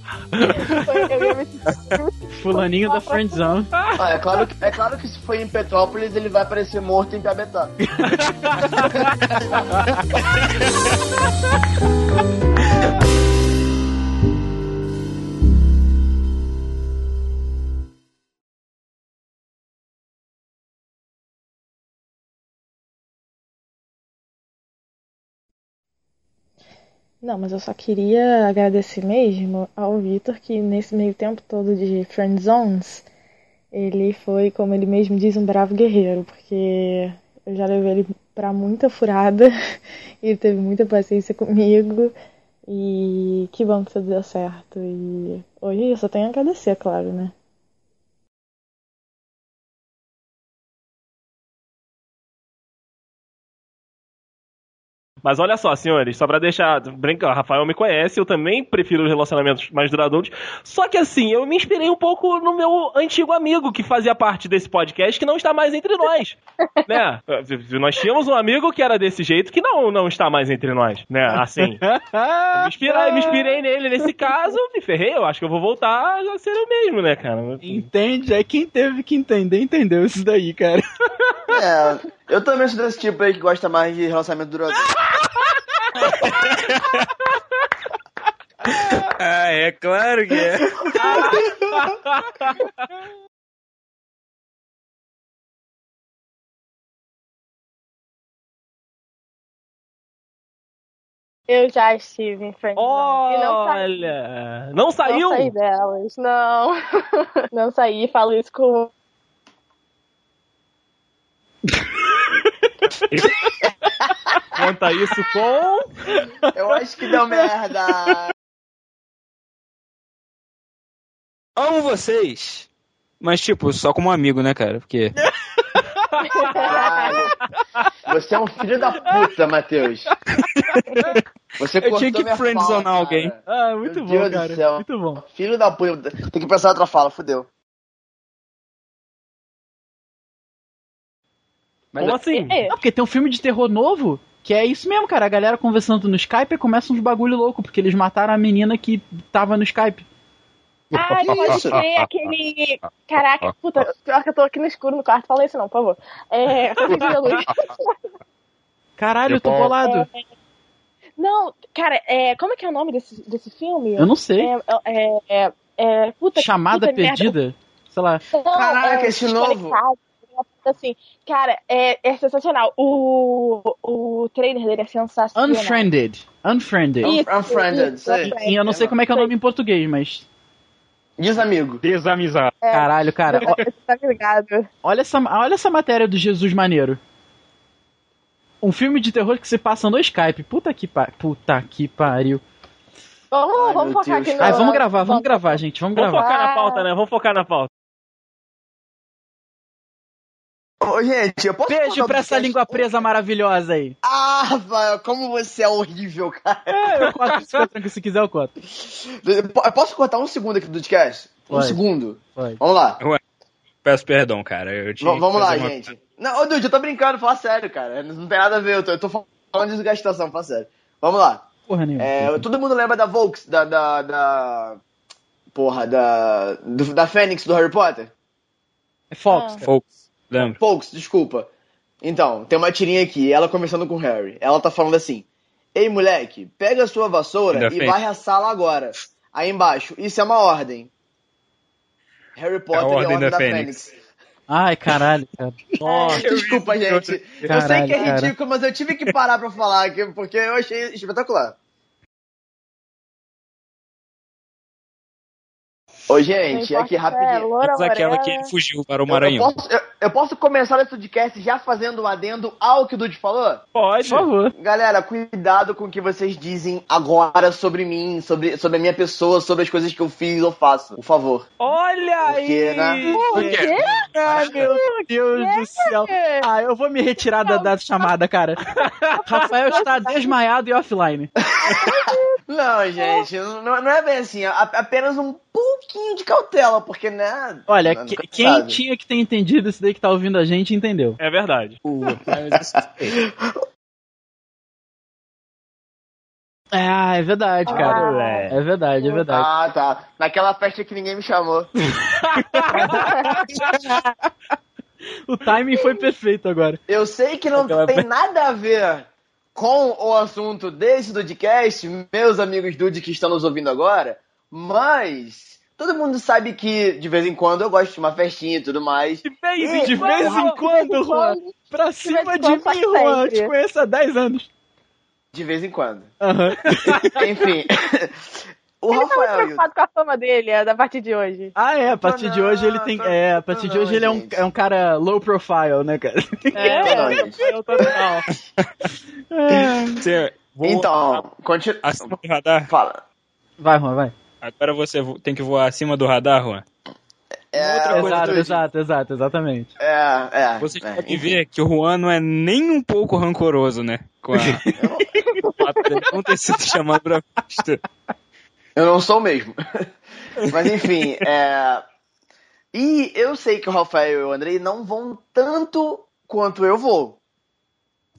Fulaninho da friendzone. Ah, é, claro que, é claro que se for em Petrópolis, ele vai aparecer morto em Piabetá. <laughs> Não, mas eu só queria agradecer mesmo ao Vitor que nesse meio tempo todo de Friend Zones, ele foi, como ele mesmo diz, um bravo guerreiro, porque eu já levei ele pra muita furada <laughs> e ele teve muita paciência comigo e que bom que tudo deu certo. E hoje eu só tenho a agradecer, é claro, né? Mas olha só, senhores, só pra deixar. Brincar, o Rafael me conhece, eu também prefiro relacionamentos mais duradouros. Só que assim, eu me inspirei um pouco no meu antigo amigo que fazia parte desse podcast, que não está mais entre nós. <laughs> né? Nós tínhamos um amigo que era desse jeito que não, não está mais entre nós, né? Assim. Eu me, inspirei, me inspirei nele nesse caso, me ferrei, eu acho que eu vou voltar a ser eu mesmo, né, cara? Entende? É quem teve que entender, entendeu isso daí, cara. É, eu também sou desse tipo aí que gosta mais de relacionamento duradouro. <laughs> Ah, é claro que é. Eu já estive em Friend Zone. E não saí. Olha! Não saiu? Não saí delas, não. <laughs> não saí, falo isso com. <laughs> Conta isso com. Eu acho que deu merda. Amo vocês. Mas, tipo, só como amigo, né, cara? Porque. Caralho. Você é um filho da puta, Matheus. Você Eu tinha que friendzonar alguém. Ah, muito Meu bom, Deus do cara. céu. Muito bom. Filho da puta. Tem que pensar outra fala, fudeu. Mas Como assim? É. Não, porque tem um filme de terror novo que é isso mesmo, cara. A galera conversando no Skype e começa uns bagulho louco, porque eles mataram a menina que tava no Skype. Ah, <laughs> pode ser aquele. Caraca, <laughs> puta, pior que eu tô aqui no escuro no quarto, fala isso não, por favor. É. <laughs> Caralho, eu tô bolado. Não, cara, é, como é que é o nome desse, desse filme? Eu não sei. É, é, é, é, puta, Chamada puta merda. perdida? Sei lá. Não, Caraca, é, esse novo. Assim, cara, é, é sensacional. O, o trailer dele é sensacional. Unfriended. Unfriended. Isso, Unfriended, isso. E eu não sei como é que é o nome em português, mas. Diz amigo. Desamizar. É. Caralho, cara. Você tá ligado? Olha essa, olha essa matéria do Jesus Maneiro. Um filme de terror que se passa no Skype. Puta que, pa... Puta que pariu. Vamos, vamos meu focar Deus, aqui no. Ah, vamos gravar, vamos gravar, gente. Vamos Vamos gravar. focar na pauta, né? Vamos focar na pauta. Ô, gente, eu posso Beijo pra essa língua presa maravilhosa aí. Ah, Rafael, como você é horrível, cara. É, eu tranquilo, se quiser eu conto. Eu posso cortar um segundo aqui do podcast? Um Pode. segundo. Pode. Vamos lá. Peço perdão, cara. Eu tinha vamos lá, uma- gente. Não, ô, Dude, eu tô brincando, fala sério, cara. Não tem nada a ver, eu tô, eu tô falando de gastação, fala sério. Vamos lá. Porra nenhuma. É, todo mundo lembra da Volks, da. da, da porra, da. do- da Fênix do Harry Potter? É Fox. Folks, lembra? Folks, desculpa. Então, tem uma tirinha aqui, ela conversando com o Harry. Ela tá falando assim: Ei, moleque, pega a sua vassoura e Fênix. varre a sala agora. Aí embaixo, isso é uma ordem. Harry Potter e a ordem Ordem da da, Fênix. Fênix. Ai, caralho, cara. <laughs> Nossa. Desculpa, gente. eu sei Caralho, que é cara. ridículo, mas eu tive que parar pra falar aqui, porque eu achei espetacular. Ô, gente, aqui rapidinho. Loura Mas aquela que ele fugiu para o Eu, eu Maranhão. posso, eu, eu posso começar esse podcast já fazendo um adendo ao que o Dude falou? Pode. Por favor. Galera, cuidado com o que vocês dizem agora sobre mim, sobre, sobre a minha pessoa, sobre as coisas que eu fiz ou faço. Por favor. Olha Porque, aí! né? Por quê? Ai, meu Deus do céu. Ah, eu vou me retirar da, da chamada, cara. <laughs> Rafael está desmaiado e offline. <laughs> Não, gente, não, não é bem assim. Apenas um pouquinho de cautela, porque, né? Olha, que- quem sabe. tinha que ter entendido isso daí que tá ouvindo a gente, entendeu. É verdade. <laughs> Ah, é verdade, cara. Ah. É verdade, é verdade. Ah, tá. Naquela festa que ninguém me chamou. <laughs> O timing foi perfeito agora. Eu sei que não Aquela tem nada a ver com o assunto desse podcast, meus amigos Dude que estão nos ouvindo agora, mas todo mundo sabe que de vez em quando eu gosto de uma festinha e tudo mais. De E- vez em quando, Juan. Pra cima de quando, mim, Juan. Eu te conheço há 10 anos. De vez em quando. Aham. <laughs> Enfim. <laughs> o Ele tá muito Rafael e o preocupado com a fama dele, é, da partir de hoje. Ah, é, a partir de não, hoje ele tem. tô- É, a partir de não, hoje ele é um, é um cara low profile, né, cara? É, Não, eu tô total. Você, <laughs> vou Então, continua. acima do radar. Fala. Vai, Juan, vai. Agora você vo- tem que voar acima do radar, Juan. É, outra coisa, exato, exato, exato, exatamente. É, é. Você é, pode enfim. ver que o Juan não é nem um pouco rancoroso, né? Com a... o fato dele não ter sido chamado pra <laughs> festa. Eu não sou mesmo. <laughs> Mas enfim, é. E eu sei que o Rafael e o Andrei não vão tanto quanto eu vou.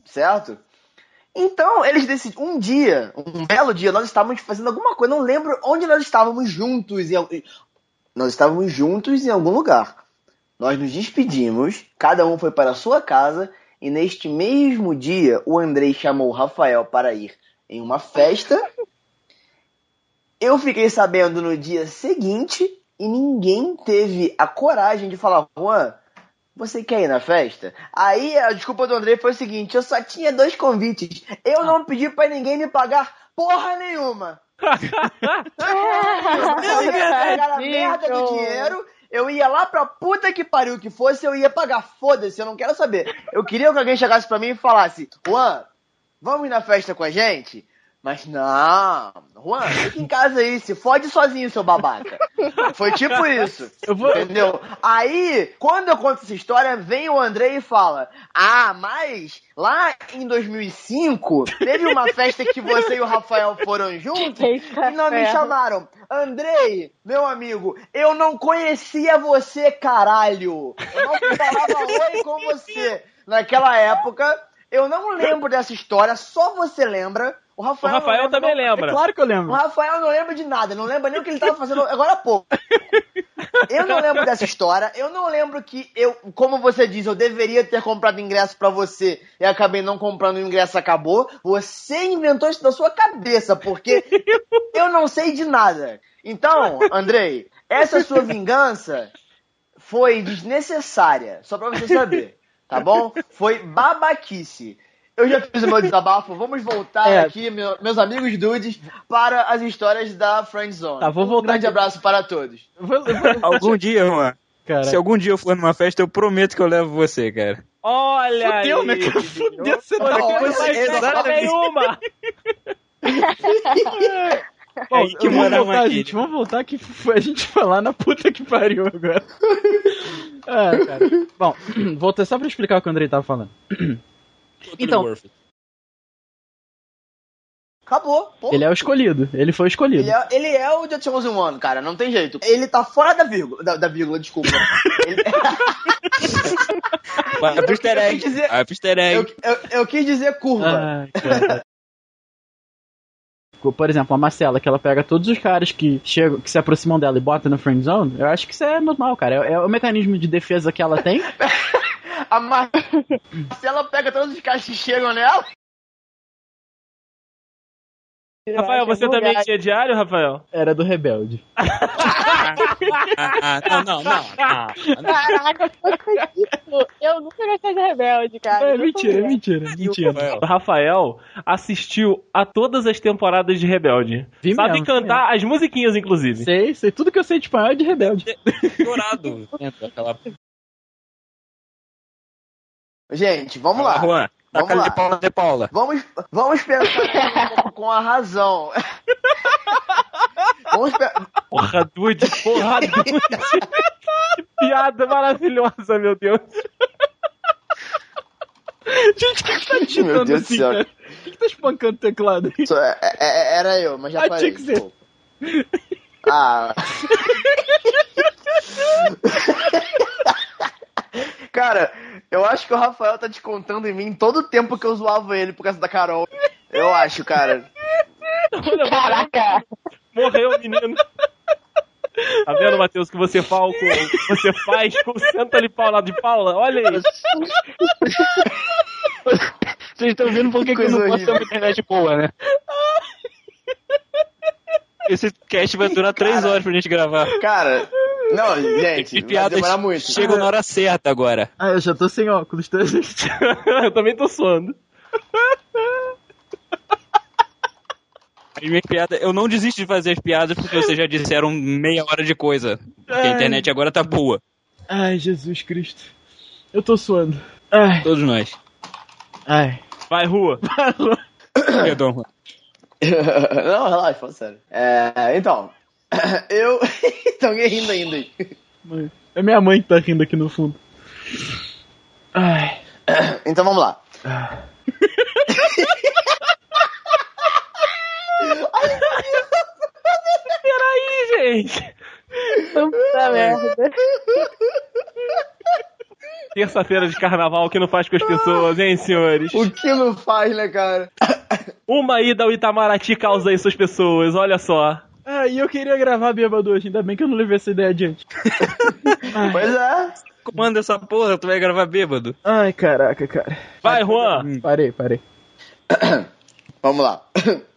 Certo? Então, eles decidem. Um dia, um belo dia, nós estávamos fazendo alguma coisa. Não lembro onde nós estávamos juntos. Em... Nós estávamos juntos em algum lugar. Nós nos despedimos, cada um foi para a sua casa. E neste mesmo dia, o Andrei chamou o Rafael para ir em uma festa. Eu fiquei sabendo no dia seguinte e ninguém teve a coragem de falar, Juan, você quer ir na festa? Aí a desculpa do André foi o seguinte, eu só tinha dois convites. Eu não pedi pra ninguém me pagar porra nenhuma. <laughs> Eu ia a merda do dinheiro, eu ia lá pra puta que pariu que fosse, eu ia pagar. Foda-se, eu não quero saber. Eu queria que alguém chegasse pra mim e falasse, Juan, vamos ir na festa com a gente? Mas não, Juan, fica em casa aí, se fode sozinho, seu babaca. Foi tipo isso. <laughs> Eu vou- Entendeu? Aí, quando eu conto essa história, vem o André e fala: Ah, mas lá em 2005 teve uma festa que você e o Rafael foram juntos e não me chamaram. Andrei, meu amigo, eu não conhecia você, caralho. Eu não falava oi com você. Naquela época, eu não lembro dessa história, só você lembra. O O Rafael, não Rafael lembra, também não- lembra. É claro que eu o lembro. Rafael não lembra de nada, não lembra nem o que ele tava fazendo <laughs> agora há pouco. Eu não lembro dessa história, eu não lembro que eu, como você diz, eu deveria ter comprado ingresso pra você e acabei não comprando o ingresso acabou. Você inventou isso da sua cabeça, porque <laughs> eu não sei de nada. Então, Andrei, essa sua vingança foi desnecessária, só pra você saber, tá bom? Foi babaquice. Eu já fiz o meu desabafo, vamos voltar É. aqui, meu- meus amigos dudes, para as histórias da Friend Zone. Tá, vou um voltar grande aqui. abraço para todos. Vou- vou- <laughs> Algum dia, Juan. Cara. Se algum dia eu for numa festa, eu prometo que eu levo você, cara. Olha Fudeu, aí. né, cara? Fudeu, você tá exatamente. festa nenhuma. <laughs> Bom, aí que vamos voltar, uma gente. Vamos voltar que a gente falar na puta que pariu agora. ah, <laughs> cara. Bom, <clears throat> voltei só pra explicar o que o Andrei tava falando. <clears throat> Então, Acabou. Pô. ele é o escolhido. Ele foi o escolhido. Ele é, ele é o The Chosen One, cara, não tem jeito. Ele tá fora da vírgula, da, da vírgula, desculpa. <laughs> Ele- Vai pro easter Eu egg. dizer- Vai pro easter egg. eu, eu, eu quis dizer curva. Cara. Por exemplo, a Marcela, que ela pega todos os caras que chegam, que se aproximam dela e bota no friend zone, eu acho que isso é normal, cara. É, é o mecanismo de defesa que ela tem. <laughs> A Mar... Se ela pega todos os caras que chegam nela. Rafael, você também tinha diário, Rafael? Era do rebelde. <laughs> Ah, não, não, não. Ah, Caraca, eu não acredito. Eu nunca gostei de rebelde, cara. É mentira, é mentira, mentira. Rafael. O Rafael assistiu a todas as temporadas de Rebelde. Vi Sabe mesmo, cantar as musiquinhas, inclusive. Sei, sei tudo que eu sei de espanhol é de rebelde. Dourado. Gente, vamos lá. Juan. Vamos lá. de Paula de Paula. Vamos, vamos pensar com- a razão. <laughs> Vamos pe... Porra, Dude, porra, Dude. que piada maravilhosa, meu Deus. Gente, o que tá Meu digitando Deus assim, cara? O que tá espancando o teclado aí? Só- é- é- Era eu, mas já Ah, parei. tinha que ser. Ah. <laughs> Cara, eu acho que o Rafael tá descontando em mim todo o tempo que eu zoava ele por causa da Carol. Eu acho, cara. Caraca. Morreu o menino. Tá vendo, Matheus, que você fala com, você faz com senta ali Paula de Paula? Olha aí. Vocês estão vendo por que que eu Coisa não posso ter uma internet boa, né? Esse cast vai durar três horas pra gente gravar. Cara, não, gente, E vai piadas muito. chegam na hora certa agora. Ah, eu já tô sem óculos, tá, gente? <laughs> Eu também tô suando. As minhas piadas, eu não desisto de fazer as piadas porque vocês já disseram meia hora de coisa. Porque a internet agora tá boa. Ai, Jesus Cristo. Eu tô suando. Ai, Todos nós. ai. Vai, rua. <laughs> Perdão. Juan. <laughs> não, relaxa, fala sério. É, então, <coughs> eu. <laughs> Tô alguém rindo ainda aí. É minha mãe que tá rindo aqui no fundo. Ai. <coughs> Então vamos lá. <laughs> Peraí, gente. Puta merda. Terça-feira de carnaval, o que não faz com as pessoas, hein, senhores? O que não faz, né, cara? Uma ida ao Itamaraty causa isso às pessoas, olha só. Ah, e eu queria gravar bêbado hoje, ainda bem que eu não levei essa ideia adiante. <laughs> Pois é. Comanda essa porra, tu vai gravar bêbado. Ai, caraca, cara. Vai, Juan. Parei, parei. <coughs> Vamos lá. <coughs>